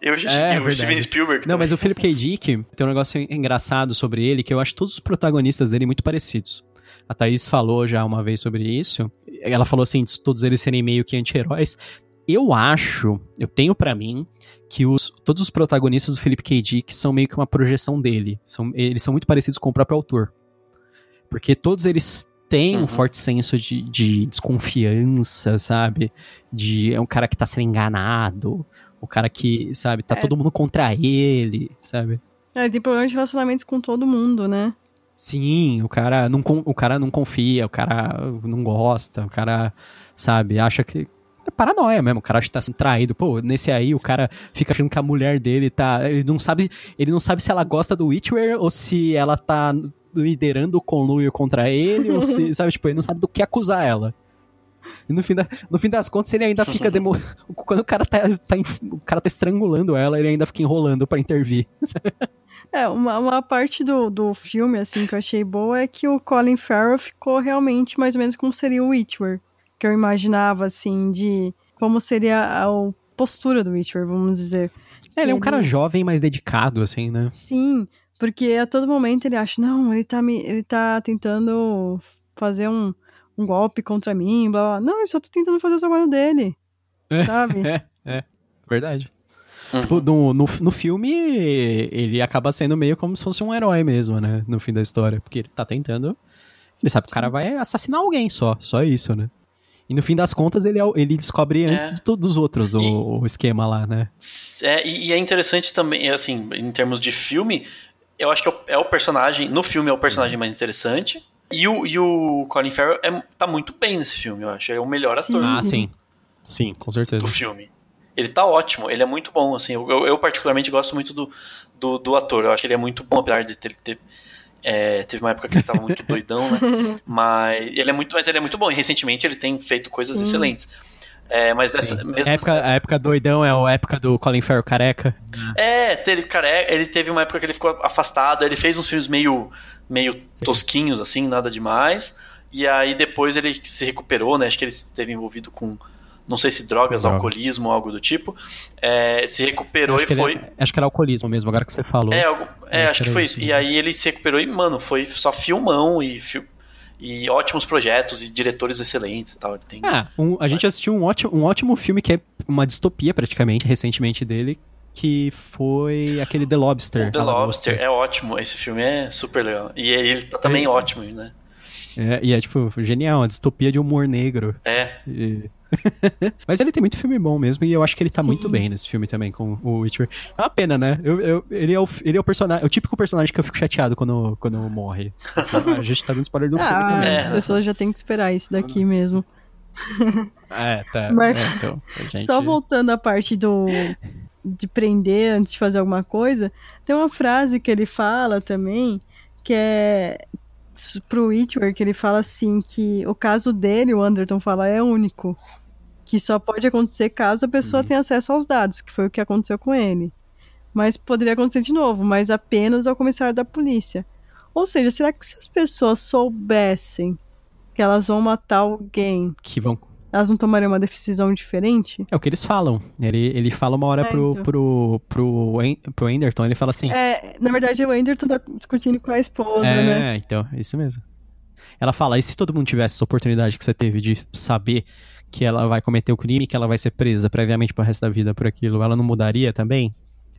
[SPEAKER 3] Eu já xinguei é, o Steven Spielberg.
[SPEAKER 1] Não, também. mas o Philip K. Dick tem um negócio engraçado sobre ele que eu acho todos os protagonistas dele muito parecidos. A Thaís falou já uma vez sobre isso. Ela falou assim, todos eles serem meio que anti-heróis. Eu acho, eu tenho para mim, que os, todos os protagonistas do Philip K. Dick são meio que uma projeção dele. São, eles são muito parecidos com o próprio autor. Porque todos eles têm uhum. um forte senso de, de, desconfiança, sabe? De é um cara que tá sendo enganado, o cara que, sabe, tá é. todo mundo contra ele, sabe?
[SPEAKER 2] É, ele tem problemas de relacionamentos com todo mundo, né?
[SPEAKER 1] Sim, o cara não, o cara não confia, o cara não gosta, o cara, sabe, acha que. É paranoia mesmo, o cara acha que tá sendo traído. Pô, nesse aí o cara fica achando que a mulher dele tá. Ele não sabe. Ele não sabe se ela gosta do Witcher ou se ela tá liderando o conluio contra ele, ou se, sabe, tipo, ele não sabe do que acusar ela. E no fim, da, no fim das contas, ele ainda fica demo... Quando o cara tá, tá, o cara tá estrangulando ela, ele ainda fica enrolando para intervir.
[SPEAKER 2] É, uma, uma parte do, do filme, assim, que eu achei boa é que o Colin Farrell ficou realmente mais ou menos como seria o Witcher. Que eu imaginava, assim, de como seria a, a postura do Witcher, vamos dizer.
[SPEAKER 1] É, ele é um cara jovem, mais dedicado, assim, né?
[SPEAKER 2] Sim, porque a todo momento ele acha, não, ele tá, me, ele tá tentando fazer um, um golpe contra mim, blá blá. Não, ele só tá tentando fazer o trabalho dele. Sabe?
[SPEAKER 1] É, é, verdade. Uhum. Tipo, no, no, no filme, ele acaba sendo meio como se fosse um herói mesmo, né? No fim da história. Porque ele tá tentando. Ele sabe que o cara vai assassinar alguém só. Só isso, né? E no fim das contas, ele, é ele descobre é. antes de todos os outros o, e, o esquema lá, né?
[SPEAKER 3] É, e, é interessante também, assim, em termos de filme, eu acho que é o, é o personagem. No filme é o personagem mais interessante. E o, e o Colin Farrell é, tá muito bem nesse filme, eu acho. Ele é o melhor ator.
[SPEAKER 1] Ah, sim. Sim, com certeza.
[SPEAKER 3] Do filme. Ele tá ótimo, ele é muito bom, assim. Eu, eu, eu particularmente gosto muito do, do, do, ator. Eu acho que ele é muito bom, apesar de ter, ter é, teve uma época que ele tava muito doidão, né? Mas ele é muito, mas ele é muito bom. E recentemente ele tem feito coisas Sim. excelentes. É, mas essa
[SPEAKER 1] mesmo a época, a época doidão é a época do Colin Farrell careca.
[SPEAKER 3] É, teve careca, ele teve uma época que ele ficou afastado, ele fez uns filmes meio meio tosquinhos assim, nada demais. E aí depois ele se recuperou, né? Acho que ele esteve envolvido com não sei se drogas, Droga. alcoolismo, algo do tipo, é, se recuperou e foi.
[SPEAKER 1] Ele, acho que era alcoolismo mesmo, agora que você falou.
[SPEAKER 3] É, algo, é acho, acho que, que foi isso. isso. E aí ele se recuperou e, mano, foi só filmão e, e ótimos projetos e diretores excelentes e tal. Ele tem...
[SPEAKER 1] Ah, um, a gente assistiu um ótimo, um ótimo filme que é uma distopia praticamente, recentemente dele, que foi aquele The Lobster.
[SPEAKER 3] O The Lobster, é ótimo, esse filme é super legal. E ele tá também é, ótimo, né?
[SPEAKER 1] É, e é tipo, genial, uma distopia de humor negro.
[SPEAKER 3] É.
[SPEAKER 1] E... Mas ele tem muito filme bom mesmo, e eu acho que ele tá Sim. muito bem nesse filme também, com o Witcher. É uma pena, né? Eu, eu, ele, é o, ele é o personagem, é o típico personagem que eu fico chateado quando, quando morre. a gente tá dando spoiler do ah, filme também.
[SPEAKER 2] As pessoas já têm que esperar isso daqui mesmo.
[SPEAKER 1] É, tá.
[SPEAKER 2] Mas,
[SPEAKER 1] é,
[SPEAKER 2] então, gente... Só voltando à parte do de prender antes de fazer alguma coisa, tem uma frase que ele fala também, que é pro que ele fala assim que o caso dele, o Anderton fala, é único. Que só pode acontecer caso a pessoa uhum. tenha acesso aos dados, que foi o que aconteceu com ele. Mas poderia acontecer de novo, mas apenas ao comissário da polícia. Ou seja, será que se as pessoas soubessem que elas vão matar alguém,
[SPEAKER 1] que vão
[SPEAKER 2] elas não tomariam uma decisão diferente?
[SPEAKER 1] É o que eles falam. Ele, ele fala uma hora é, pro, então. pro, pro, pro Enderton, ele fala assim...
[SPEAKER 2] É, na verdade o Enderton tá discutindo com a esposa,
[SPEAKER 1] é,
[SPEAKER 2] né?
[SPEAKER 1] É, então, é isso mesmo. Ela fala, e se todo mundo tivesse essa oportunidade que você teve de saber que ela vai cometer o crime, que ela vai ser presa previamente pro resto da vida por aquilo, ela não mudaria também?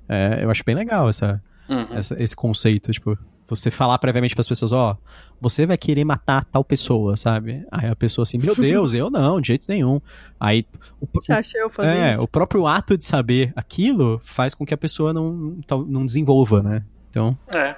[SPEAKER 1] É, eu acho bem legal essa, uhum. essa, esse conceito, tipo você falar previamente para as pessoas, ó, oh, você vai querer matar tal pessoa, sabe? Aí a pessoa assim, meu Deus, eu não, de jeito nenhum. Aí
[SPEAKER 2] o, você acha eu fazer
[SPEAKER 1] é,
[SPEAKER 2] isso?
[SPEAKER 1] o próprio ato de saber aquilo faz com que a pessoa não, não desenvolva, né? Então.
[SPEAKER 3] É.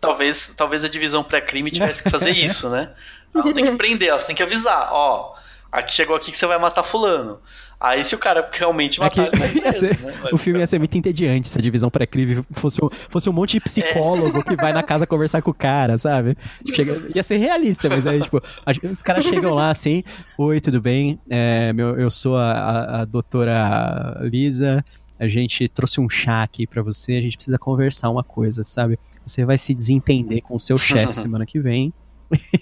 [SPEAKER 3] Talvez, talvez a divisão pré-crime tivesse que fazer isso, né? Ela tem que prender, ela tem que avisar, ó, aqui chegou aqui que você vai matar fulano. Aí se o cara realmente é matar, é ele
[SPEAKER 1] ser, né? O filme ia ser muito entediante se a divisão pré-crime fosse, um, fosse um monte de psicólogo é. que vai na casa conversar com o cara, sabe? Chega, ia ser realista, mas aí, tipo, a, os caras chegam lá assim, oi, tudo bem? É, meu, eu sou a, a, a doutora Lisa, a gente trouxe um chá aqui para você, a gente precisa conversar uma coisa, sabe? Você vai se desentender com o seu chefe semana que vem.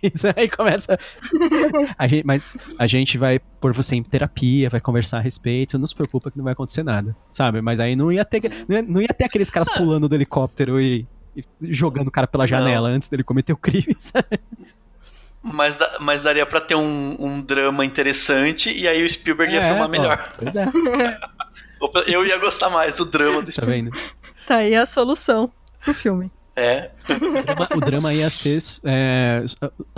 [SPEAKER 1] Isso aí começa. a gente, mas a gente vai pôr você em terapia, vai conversar a respeito, não se preocupa que não vai acontecer nada, sabe? Mas aí não ia ter, não ia, não ia ter aqueles caras pulando do helicóptero e, e jogando o cara pela janela não. antes dele cometer o crime, sabe?
[SPEAKER 3] Mas, mas daria para ter um, um, drama interessante e aí o Spielberg ia é, filmar melhor.
[SPEAKER 1] Ó, pois é.
[SPEAKER 3] Eu ia gostar mais do drama do Spielberg.
[SPEAKER 2] Tá vendo? Tá aí a solução pro filme.
[SPEAKER 3] É.
[SPEAKER 1] O drama, o drama ia ser é,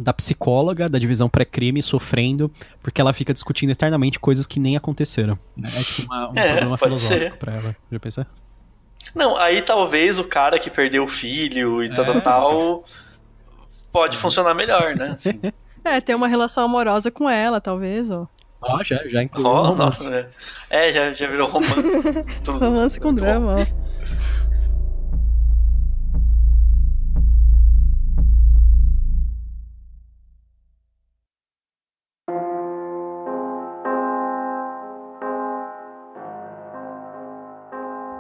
[SPEAKER 1] da psicóloga da divisão pré-crime sofrendo porque ela fica discutindo eternamente coisas que nem aconteceram. É tipo uma, um é, problema filosófico ser. pra ela. Já pensar?
[SPEAKER 3] Não, aí talvez o cara que perdeu o filho e tal, é. tal, tal, pode funcionar melhor, né? Assim.
[SPEAKER 2] É, ter uma relação amorosa com ela, talvez, ó.
[SPEAKER 1] Ó, oh, já, já
[SPEAKER 3] incluiu. Oh, nossa, é. é, já, já virou romance.
[SPEAKER 2] romance com drama, ó.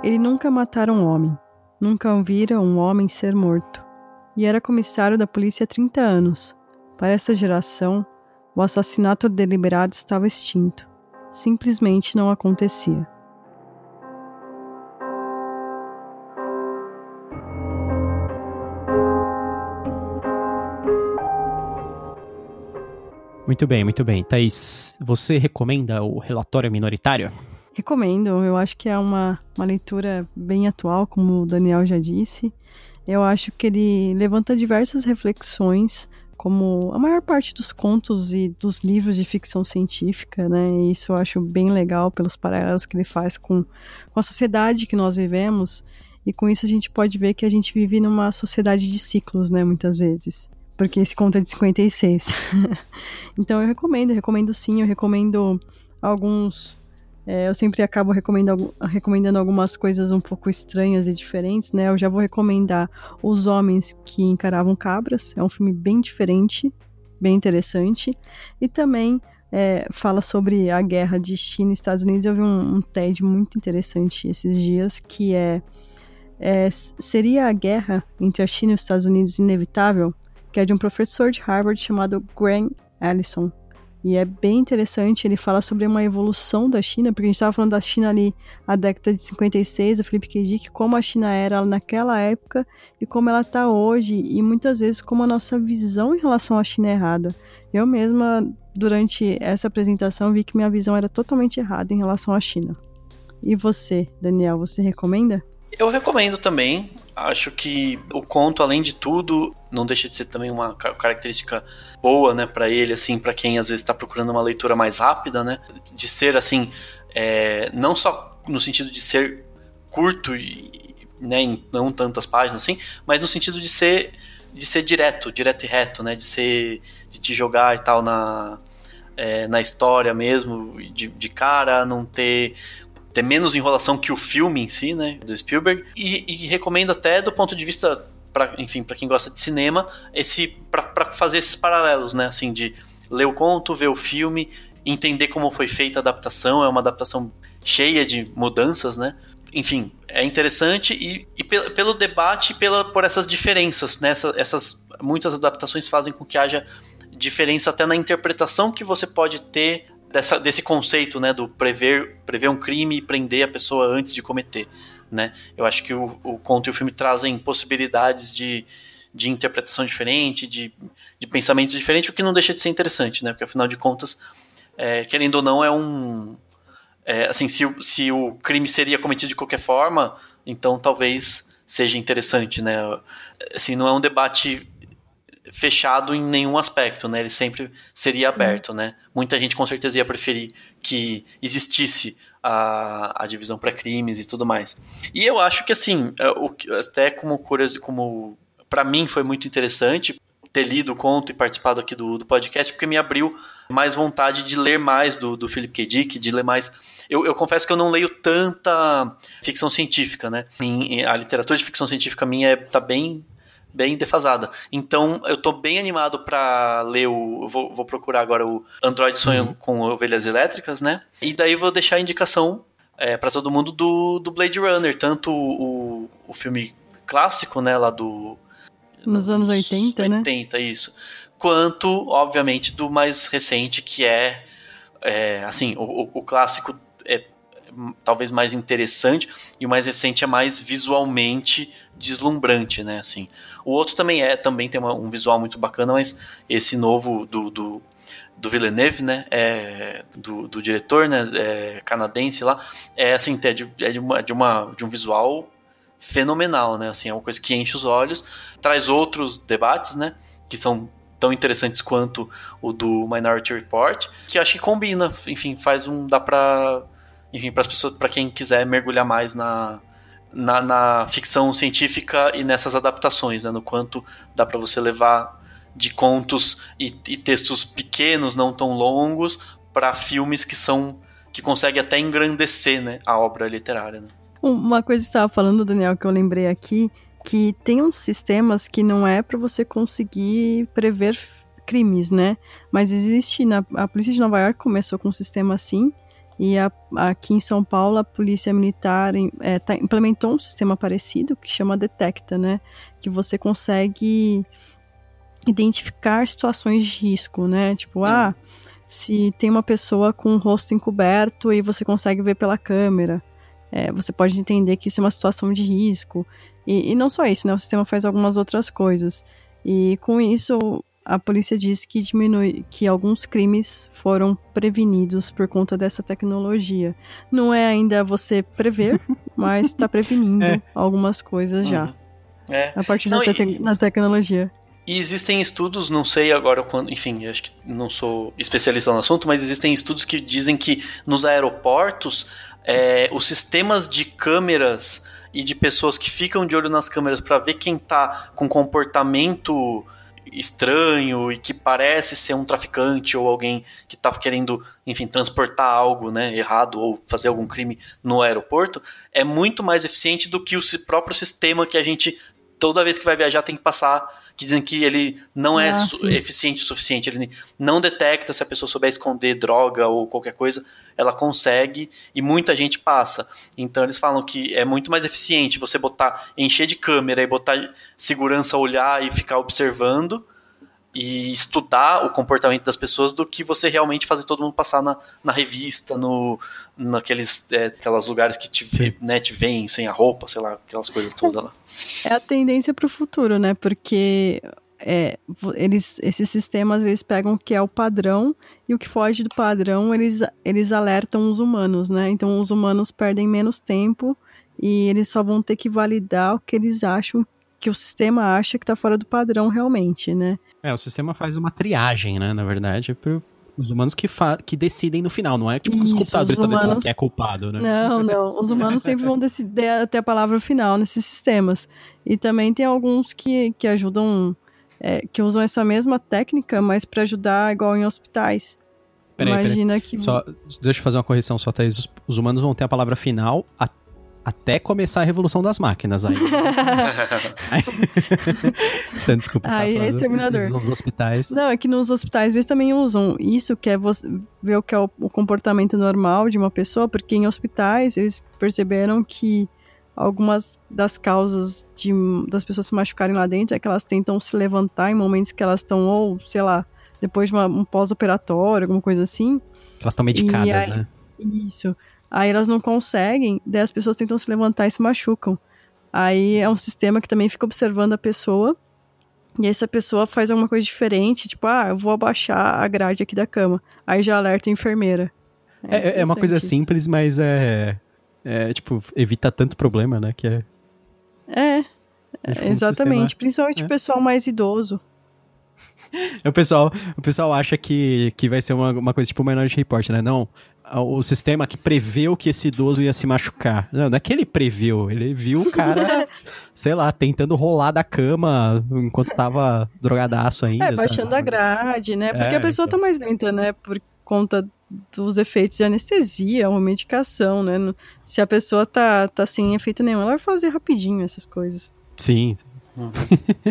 [SPEAKER 2] Ele nunca matara um homem, nunca vira um homem ser morto. E era comissário da polícia há 30 anos. Para essa geração, o assassinato deliberado estava extinto. Simplesmente não acontecia.
[SPEAKER 1] Muito bem, muito bem. Thaís, você recomenda o relatório minoritário?
[SPEAKER 2] Recomendo, eu acho que é uma, uma leitura bem atual, como o Daniel já disse. Eu acho que ele levanta diversas reflexões, como a maior parte dos contos e dos livros de ficção científica, né? E isso eu acho bem legal pelos paralelos que ele faz com, com a sociedade que nós vivemos. E com isso a gente pode ver que a gente vive numa sociedade de ciclos, né? Muitas vezes. Porque esse conto é de 56. então eu recomendo, eu recomendo sim, eu recomendo alguns é, eu sempre acabo recomendando, recomendando algumas coisas um pouco estranhas e diferentes, né? Eu já vou recomendar Os Homens que Encaravam Cabras. É um filme bem diferente, bem interessante. E também é, fala sobre a guerra de China e Estados Unidos. Eu vi um, um TED muito interessante esses dias, que é, é Seria a guerra entre a China e os Estados Unidos inevitável? Que é de um professor de Harvard chamado Graham Allison. E é bem interessante, ele fala sobre uma evolução da China, porque a gente estava falando da China ali a década de 56, o Felipe K. Dick, como a China era naquela época e como ela está hoje, e muitas vezes como a nossa visão em relação à China é errada. Eu mesma, durante essa apresentação, vi que minha visão era totalmente errada em relação à China. E você, Daniel, você recomenda?
[SPEAKER 3] Eu recomendo também. Acho que o conto, além de tudo, não deixa de ser também uma característica boa, né, para ele, assim, para quem às vezes está procurando uma leitura mais rápida, né, de ser assim, é, não só no sentido de ser curto e né, em não tantas páginas assim, mas no sentido de ser de ser direto, direto e reto, né, de ser de te jogar e tal na é, na história mesmo, de, de cara, não ter ter menos enrolação que o filme em si, né, do Spielberg. E, e recomendo até do ponto de vista, pra, enfim, para quem gosta de cinema, esse para fazer esses paralelos, né, assim, de ler o conto, ver o filme, entender como foi feita a adaptação. É uma adaptação cheia de mudanças, né? Enfim, é interessante e, e pelo, pelo debate pela, por essas diferenças, né? Essa, essas muitas adaptações fazem com que haja diferença até na interpretação que você pode ter dessa, desse conceito, né, do prever, prever um crime e prender a pessoa antes de cometer, né? Eu acho que o, o conto e o filme trazem possibilidades de, de interpretação diferente, de, de pensamento diferente, o que não deixa de ser interessante, né? Porque afinal de contas, é, querendo ou não, é um. É, assim, se, se o crime seria cometido de qualquer forma, então talvez seja interessante, né? Assim, não é um debate fechado em nenhum aspecto, né? Ele sempre seria Sim. aberto, né? Muita gente com certeza ia preferir que existisse a, a divisão para crimes e tudo mais. E eu acho que assim, é, até como curioso, como para mim foi muito interessante ter lido o conto e participado aqui do, do podcast, porque me abriu mais vontade de ler mais do, do Philip K. Dick, de ler mais. Eu, eu confesso que eu não leio tanta ficção científica, né? Em, em, a literatura de ficção científica minha é, tá bem bem defasada. Então eu tô bem animado para ler o. Vou, vou, procurar agora o Android Sonho uhum. com Ovelhas Elétricas, né? E daí vou deixar a indicação é, para todo mundo do, do Blade Runner, tanto o, o filme clássico, né, lá do.
[SPEAKER 2] Nos anos 80, 80
[SPEAKER 3] né? 80, isso. Quanto, obviamente, do mais recente, que é. é assim, o, o clássico é talvez mais interessante e o mais recente é mais visualmente deslumbrante, né? Assim, o outro também é, também tem uma, um visual muito bacana, mas esse novo do, do, do Villeneuve, né, é, do, do diretor, né, é, canadense lá, é assim, é de, é de, uma, de, uma, de um visual fenomenal, né, assim, é uma coisa que enche os olhos, traz outros debates, né, que são tão interessantes quanto o do Minority Report, que acho que combina, enfim, faz um, dá pra, enfim, para as pessoas, para quem quiser mergulhar mais na, na, na ficção científica e nessas adaptações, né, no quanto dá para você levar de contos e, e, textos pequenos, não tão longos, para filmes que são que conseguem até engrandecer né, a obra literária. Né?
[SPEAKER 2] Uma coisa que estava falando, Daniel, que eu lembrei aqui, que tem uns sistemas que não é para você conseguir prever crimes, né? Mas existe na a polícia de Nova York começou com um sistema assim e a, aqui em São Paulo, a Polícia Militar é, tá, implementou um sistema parecido que chama Detecta, né? Que você consegue identificar situações de risco, né? Tipo, hum. ah, se tem uma pessoa com o rosto encoberto e você consegue ver pela câmera, é, você pode entender que isso é uma situação de risco. E, e não só isso, né? O sistema faz algumas outras coisas. E com isso, a polícia diz que diminui, que alguns crimes foram prevenidos por conta dessa tecnologia. Não é ainda você prever, mas está prevenindo é. algumas coisas já. Uhum. É. A partir não, da, te e, da tecnologia.
[SPEAKER 3] E existem estudos, não sei agora quando, enfim, acho que não sou especialista no assunto, mas existem estudos que dizem que nos aeroportos é, os sistemas de câmeras e de pessoas que ficam de olho nas câmeras para ver quem tá com comportamento estranho e que parece ser um traficante ou alguém que está querendo, enfim, transportar algo, né, errado ou fazer algum crime no aeroporto, é muito mais eficiente do que o próprio sistema que a gente toda vez que vai viajar tem que passar que dizem que ele não é ah, eficiente o suficiente, ele não detecta se a pessoa souber esconder droga ou qualquer coisa, ela consegue e muita gente passa. Então eles falam que é muito mais eficiente você botar, encher de câmera e botar segurança olhar e ficar observando e estudar o comportamento das pessoas do que você realmente fazer todo mundo passar na, na revista, no, naqueles é, aquelas lugares que te, né, te vêm sem a roupa, sei lá, aquelas coisas todas lá.
[SPEAKER 2] É a tendência para o futuro, né? Porque é, eles, esses sistemas eles pegam o que é o padrão e o que foge do padrão eles, eles alertam os humanos, né? Então os humanos perdem menos tempo e eles só vão ter que validar o que eles acham que o sistema acha que está fora do padrão realmente, né?
[SPEAKER 1] É, o sistema faz uma triagem, né, na verdade, pro, os humanos que, que decidem no final, não é tipo Isso, os computadores os humanos... que é culpado, né?
[SPEAKER 2] Não, não. Os humanos sempre vão decidir até a palavra final nesses sistemas. E também tem alguns que, que ajudam, é, que usam essa mesma técnica, mas para ajudar igual em hospitais.
[SPEAKER 1] Peraí, Imagina peraí. que. Só, deixa eu fazer uma correção só, Thaís. Os, os humanos vão ter a palavra final até até começar a revolução das máquinas aí. então, desculpa.
[SPEAKER 2] Aí é exterminador.
[SPEAKER 1] Nos hospitais.
[SPEAKER 2] Não, é que nos hospitais eles também usam isso, que é você ver o que é o, o comportamento normal de uma pessoa, porque em hospitais eles perceberam que algumas das causas de, das pessoas se machucarem lá dentro é que elas tentam se levantar em momentos que elas estão, ou, sei lá, depois de uma, um pós-operatório, alguma coisa assim.
[SPEAKER 1] Elas estão medicadas,
[SPEAKER 2] aí,
[SPEAKER 1] né?
[SPEAKER 2] Isso. Aí elas não conseguem, daí as pessoas tentam se levantar e se machucam. Aí é um sistema que também fica observando a pessoa. E aí, se a pessoa faz alguma coisa diferente, tipo, ah, eu vou abaixar a grade aqui da cama. Aí já alerta a enfermeira.
[SPEAKER 1] É, é, é uma coisa simples, mas é, é, Tipo, evita tanto problema, né? Que é.
[SPEAKER 2] É. é exatamente. Sistema, principalmente o pessoal mais idoso.
[SPEAKER 1] O pessoal, o pessoal acha que, que vai ser uma, uma coisa tipo o Minority Report, né? Não, o sistema que preveu que esse idoso ia se machucar. Não, não é que ele previu, ele viu o cara, sei lá, tentando rolar da cama enquanto tava drogadaço ainda.
[SPEAKER 2] É, baixando sabe? a grade, né? Porque é, a pessoa então. tá mais lenta, né? Por conta dos efeitos de anestesia, uma medicação, né? Se a pessoa tá, tá sem efeito nenhum, ela vai fazer rapidinho essas coisas.
[SPEAKER 1] Sim.
[SPEAKER 3] Hum.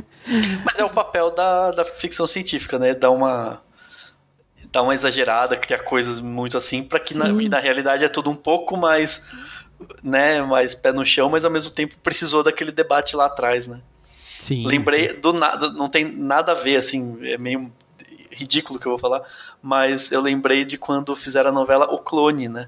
[SPEAKER 3] Mas é o papel da, da ficção científica, né? Dar uma dá uma exagerada, cria coisas muito assim, para que na, na, realidade é tudo um pouco mais, né, mais pé no chão, mas ao mesmo tempo precisou daquele debate lá atrás, né?
[SPEAKER 1] Sim.
[SPEAKER 3] Lembrei do nada, não tem nada a ver, assim, é meio ridículo que eu vou falar, mas eu lembrei de quando fizeram a novela O Clone, né?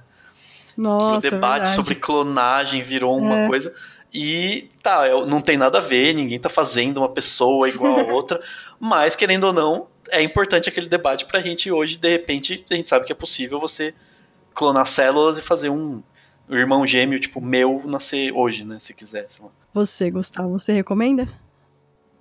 [SPEAKER 2] Nossa,
[SPEAKER 3] que o debate
[SPEAKER 2] verdade.
[SPEAKER 3] sobre clonagem virou uma é. coisa. E tá, não tem nada a ver, ninguém tá fazendo uma pessoa igual a outra, mas querendo ou não, é importante aquele debate pra gente hoje, de repente, a gente sabe que é possível você clonar células e fazer um, irmão gêmeo, tipo, meu, nascer hoje, né? Se quiser, sei lá.
[SPEAKER 2] Você, Gustavo, você recomenda?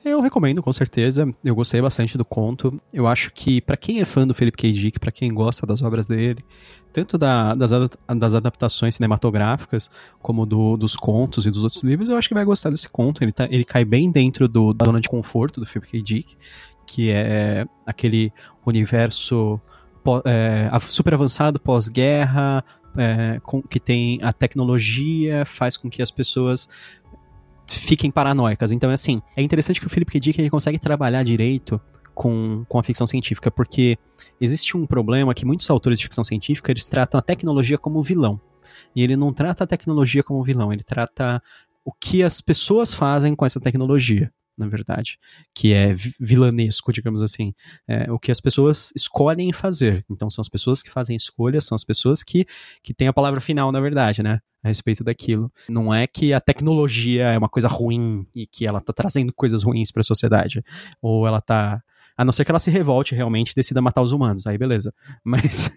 [SPEAKER 1] Eu recomendo, com certeza. Eu gostei bastante do conto. Eu acho que, para quem é fã do Felipe K. Dick, para quem gosta das obras dele, tanto da, das, das, adaptações cinematográficas, como do, dos contos e dos outros livros, eu acho que vai gostar desse conto. Ele, tá, ele cai bem dentro do, da zona de conforto do Philip K. Dick, que é aquele universo é, super avançado pós-guerra, é, que tem a tecnologia, faz com que as pessoas fiquem paranoicas. Então, é assim, é interessante que o Philip K. Ele consegue trabalhar direito com, com a ficção científica, porque existe um problema que muitos autores de ficção científica, eles tratam a tecnologia como vilão. E ele não trata a tecnologia como vilão, ele trata o que as pessoas fazem com essa tecnologia na verdade, que é vilanesco, digamos assim. É, o que as pessoas escolhem fazer. Então, são as pessoas que fazem escolhas, são as pessoas que, que têm a palavra final, na verdade, né? A respeito daquilo. Não é que a tecnologia é uma coisa ruim e que ela tá trazendo coisas ruins para a sociedade. Ou ela tá A não ser que ela se revolte realmente e decida matar os humanos. Aí beleza. Mas,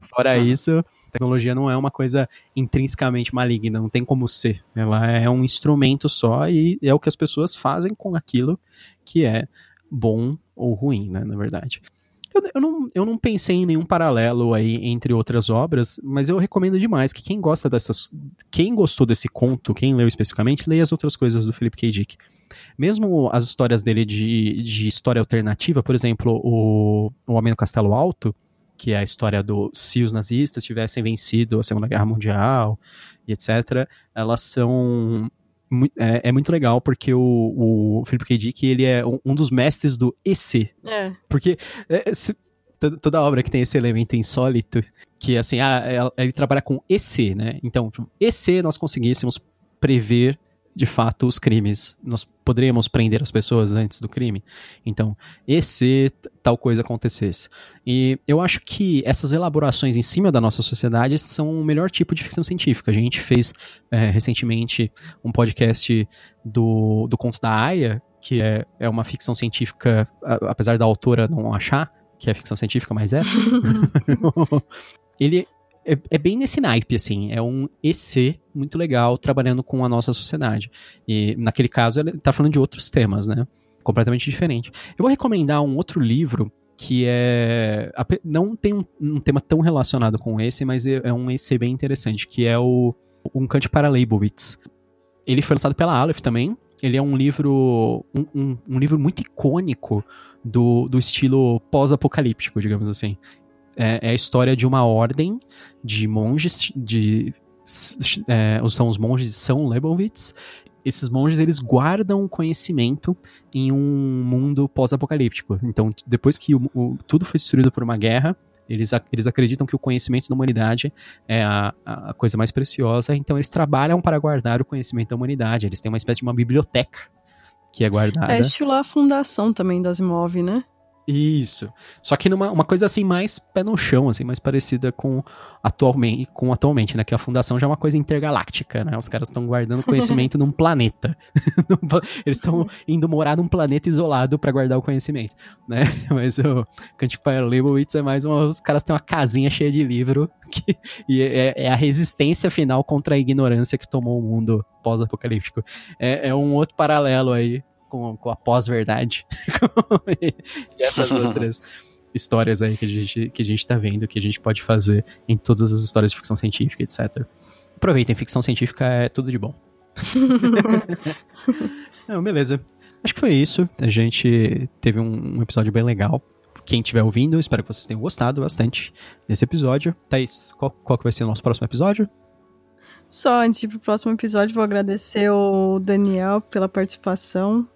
[SPEAKER 1] fora isso, tecnologia não é uma coisa intrinsecamente maligna, não tem como ser. Ela é um instrumento só e é o que as pessoas fazem com aquilo que é bom ou ruim, né, na verdade. Eu, eu, não, eu não pensei em nenhum paralelo aí entre outras obras, mas eu recomendo demais que quem gosta dessas. Quem gostou desse conto, quem leu especificamente, leia as outras coisas do Philip K. Dick. Mesmo as histórias dele de, de história alternativa, por exemplo, o, o Homem no Castelo Alto, que é a história do se os nazistas tivessem vencido a Segunda Guerra Mundial e etc., elas são é, é, muito legal porque o, o Philip K. Dick ele é um, dos mestres do EC. É. Porque é, se, toda obra que tem esse elemento insólito, que assim, ah, ele trabalha com EC, né? Então, tipo, EC nós conseguíssemos prever de fato os crimes. Nós poderíamos prender as pessoas antes do crime. Então, e se tal coisa acontecesse? E eu acho que essas elaborações em cima da nossa sociedade são o melhor tipo de ficção científica. A gente fez é, recentemente um podcast do, do Conto da Aya, que é, é uma ficção científica, apesar da autora não achar que é ficção científica, mas é. ele é, é, bem nesse naipe, assim. É um EC muito legal trabalhando com a nossa sociedade. E naquele caso ele tá falando de outros temas, né? Completamente diferente. Eu vou recomendar um outro livro que é. Não tem um, um tema tão relacionado com esse, mas é, é um EC bem interessante, que é o Um Cante para Leibowitz. Ele foi lançado pela Aleph também. Ele é um livro. Um, um, um livro muito icônico do, do estilo pós-apocalíptico, digamos assim é, é a história de uma ordem de monges, de é, são os monges de São Lebowitz. Esses monges eles guardam conhecimento em um mundo pós-apocalíptico. Então, depois que o, o, tudo foi destruído por uma guerra, eles, eles acreditam que o conhecimento da humanidade é a, a, coisa mais preciosa, então eles trabalham para guardar o conhecimento da humanidade. Eles têm uma espécie de uma biblioteca que é guardada.
[SPEAKER 2] É estilo a fundação também das MOV, né?
[SPEAKER 1] Isso. Só que numa uma coisa assim mais pé no chão, assim, mais parecida com atualmente, com atualmente, né? Que a fundação já é uma coisa intergaláctica, né? Os caras estão guardando conhecimento num planeta. Eles estão indo morar num planeta isolado para guardar o conhecimento, né? Mas o Cantico para Leibowitz é mais uma, os caras têm uma casinha cheia de livro que, e é, é, a resistência final contra a ignorância que tomou o mundo pós-apocalíptico. É, é um outro paralelo aí com, com a pós-verdade. e essas outras histórias aí que a, gente, que a gente tá vendo, que a gente pode fazer em todas as histórias de ficção científica, etc. Aproveitem, ficção científica é tudo de bom. Não, beleza. Acho que foi isso. A gente teve um, um episódio bem legal. Quem estiver ouvindo, espero que vocês tenham gostado bastante desse episódio. Thaís, qual, qual que vai ser o nosso próximo episódio?
[SPEAKER 2] Só antes de ir pro próximo episódio, vou agradecer o Daniel pela participação.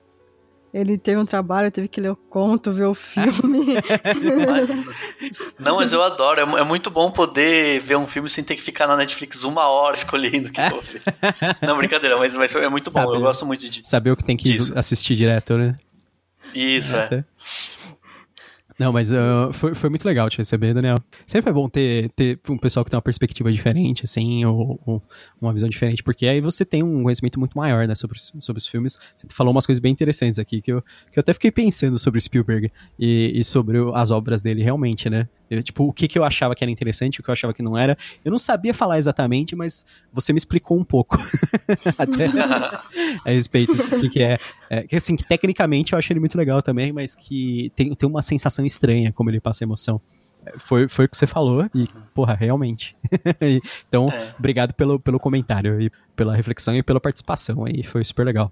[SPEAKER 2] Ele teve um trabalho, teve que ler o conto, ver o filme.
[SPEAKER 3] Não, mas eu adoro. É, é, muito bom poder ver um filme sem ter que ficar na Netflix uma hora escolhendo o que vou ver. Não, brincadeira, mas, mas é muito bom. eu gosto muito de.
[SPEAKER 1] Saber o que tem que disso. assistir direto, né?
[SPEAKER 3] Isso, é. é.
[SPEAKER 1] Não, mas uh, foi, foi muito legal te receber, Daniel. Sempre é bom ter, ter um pessoal que tem uma perspectiva diferente, assim, ou, ou, uma visão diferente, porque aí você tem um conhecimento muito maior, né, sobre, sobre os filmes. Você falou umas coisas bem interessantes aqui, que eu, que eu até fiquei pensando sobre Spielberg e, e sobre as obras dele, realmente, né? Eu, tipo, o que, que eu achava que era interessante, o que eu achava que não era. Eu não sabia falar exatamente, mas você me explicou um pouco até a respeito do que, que é. é. Que assim, que tecnicamente eu acho ele muito legal também, mas que tem, tem uma sensação estranha como ele passa emoção. É, foi, foi o que você falou, e, porra, realmente. então, é. obrigado pelo, pelo comentário e pela reflexão e pela participação aí, foi super legal.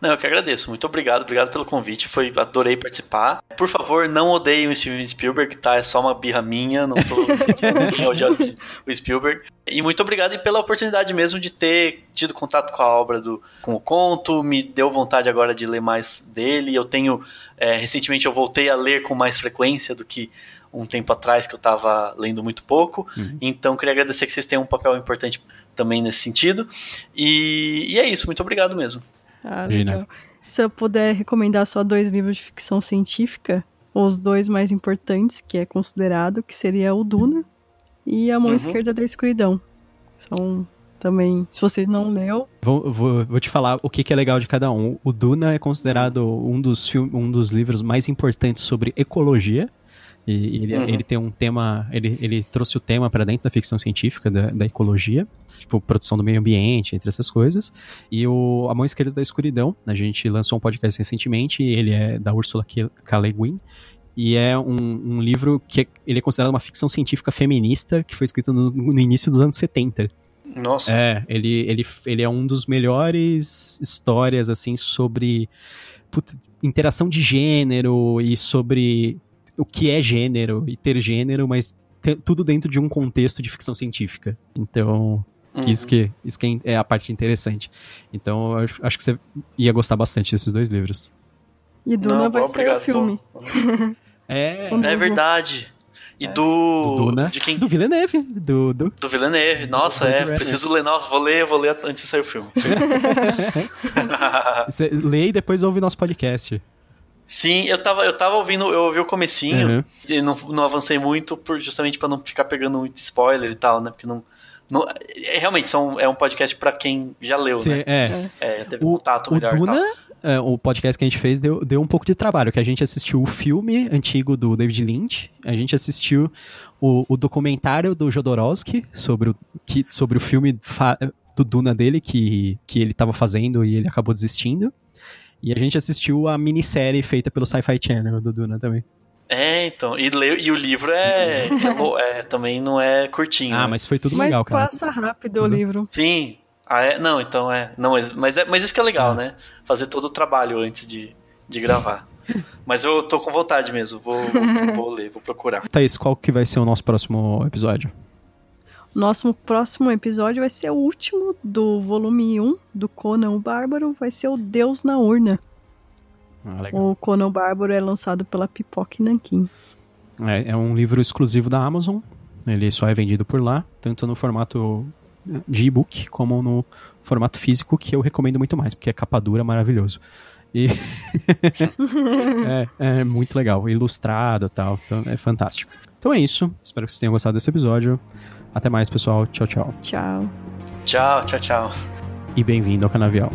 [SPEAKER 3] Não, eu que agradeço. Muito obrigado, obrigado pelo convite. Foi, adorei participar. Por favor, não odeiem o Steven Spielberg, tá? É só uma birra minha, não tô odiando o Spielberg. E muito obrigado e pela oportunidade mesmo de ter tido contato com a obra do com o conto, me deu vontade agora de ler mais dele. Eu tenho é, recentemente eu voltei a ler com mais frequência do que um tempo atrás que eu estava lendo muito pouco. Uhum. Então queria agradecer que vocês tenham um papel importante também nesse sentido. E, e é isso, muito obrigado mesmo.
[SPEAKER 2] Ah, legal. Se eu puder recomendar só dois livros de ficção científica, os dois mais importantes, que é considerado, que seria o Duna e A Mão uhum. Esquerda da Escuridão. São também. Se você não leu.
[SPEAKER 1] Vou, vou, vou te falar o que, que, é legal de cada um. O Duna é considerado um dos, um dos livros mais importantes sobre ecologia. E ele, uhum. ele tem um tema, ele, ele trouxe o tema para dentro da ficção científica, da, da, ecologia, tipo, produção do meio ambiente, entre essas coisas. E o A Mão Esquerda da Escuridão, a gente lançou um podcast recentemente, ele é da Ursula K. Le Guin, e é um, um, livro que é, ele é considerado uma ficção científica feminista que foi escrito no, no início dos anos 70.
[SPEAKER 3] Nossa.
[SPEAKER 1] É, ele, ele, ele é um dos melhores histórias, assim, sobre puta, interação de gênero e sobre o que é gênero e ter gênero, mas tudo dentro de um contexto de ficção científica. Então, uhum. isso, que, isso que é a parte interessante. Então, eu acho que você ia gostar bastante desses dois livros.
[SPEAKER 2] E Duna Não, vai ser o filme.
[SPEAKER 3] é, é verdade. E é. do.
[SPEAKER 1] Do Duna. De quem? Do Villeneuve. Do, do...
[SPEAKER 3] do Villeneuve. Nossa, do é. Preciso ler. Nossa, vou ler, vou ler antes de sair o filme.
[SPEAKER 1] lê e depois ouve nosso podcast.
[SPEAKER 3] Sim, eu tava, eu tava ouvindo, eu ouvi o comecinho uhum. e não, não avancei muito por, justamente para não ficar pegando muito spoiler e tal, né? Porque não. não é, realmente, são, é um podcast para quem já leu, Sim,
[SPEAKER 1] né? É.
[SPEAKER 3] é. teve o, contato melhor.
[SPEAKER 1] O Duna, é, o podcast que a gente fez deu, deu um pouco de trabalho, que a gente assistiu o filme antigo do David Lynch, a gente assistiu o, o documentário do Jodorowsky sobre o, que, sobre o filme do Duna dele, que, que ele estava fazendo e ele acabou desistindo. E a gente assistiu a minissérie feita pelo Sci-Fi Channel do Duna também.
[SPEAKER 3] É, então. E, e o livro é, é, é, também não é curtinho.
[SPEAKER 1] Ah,
[SPEAKER 3] né?
[SPEAKER 1] mas foi tudo mas legal, cara.
[SPEAKER 2] Mas passa rápido o livro.
[SPEAKER 3] Sim. Ah, é? Não, então é. Não, mas, mas, é, mas isso que é legal, é. né? Fazer todo o trabalho antes de, de gravar. mas eu tô com vontade mesmo. Vou, vou, vou ler, vou procurar.
[SPEAKER 1] Thaís, qual que vai ser o nosso próximo episódio?
[SPEAKER 2] Nosso próximo episódio vai ser o último do volume 1 do Conan o Bárbaro, vai ser o Deus na Urna. Ah, o Conan o Bárbaro é lançado pela Pipoque Nankin.
[SPEAKER 1] É, é um livro exclusivo da Amazon. Ele só é vendido por lá, tanto no formato de e-book como no formato físico, que eu recomendo muito mais, porque é capa dura maravilhoso. E é, é, muito legal, ilustrado e tal, então é fantástico. Então é isso, espero que vocês tenham gostado desse episódio. Até mais, pessoal. Tchau, tchau.
[SPEAKER 2] Tchau.
[SPEAKER 3] Tchau, tchau, tchau.
[SPEAKER 1] E bem-vindo ao Canavial.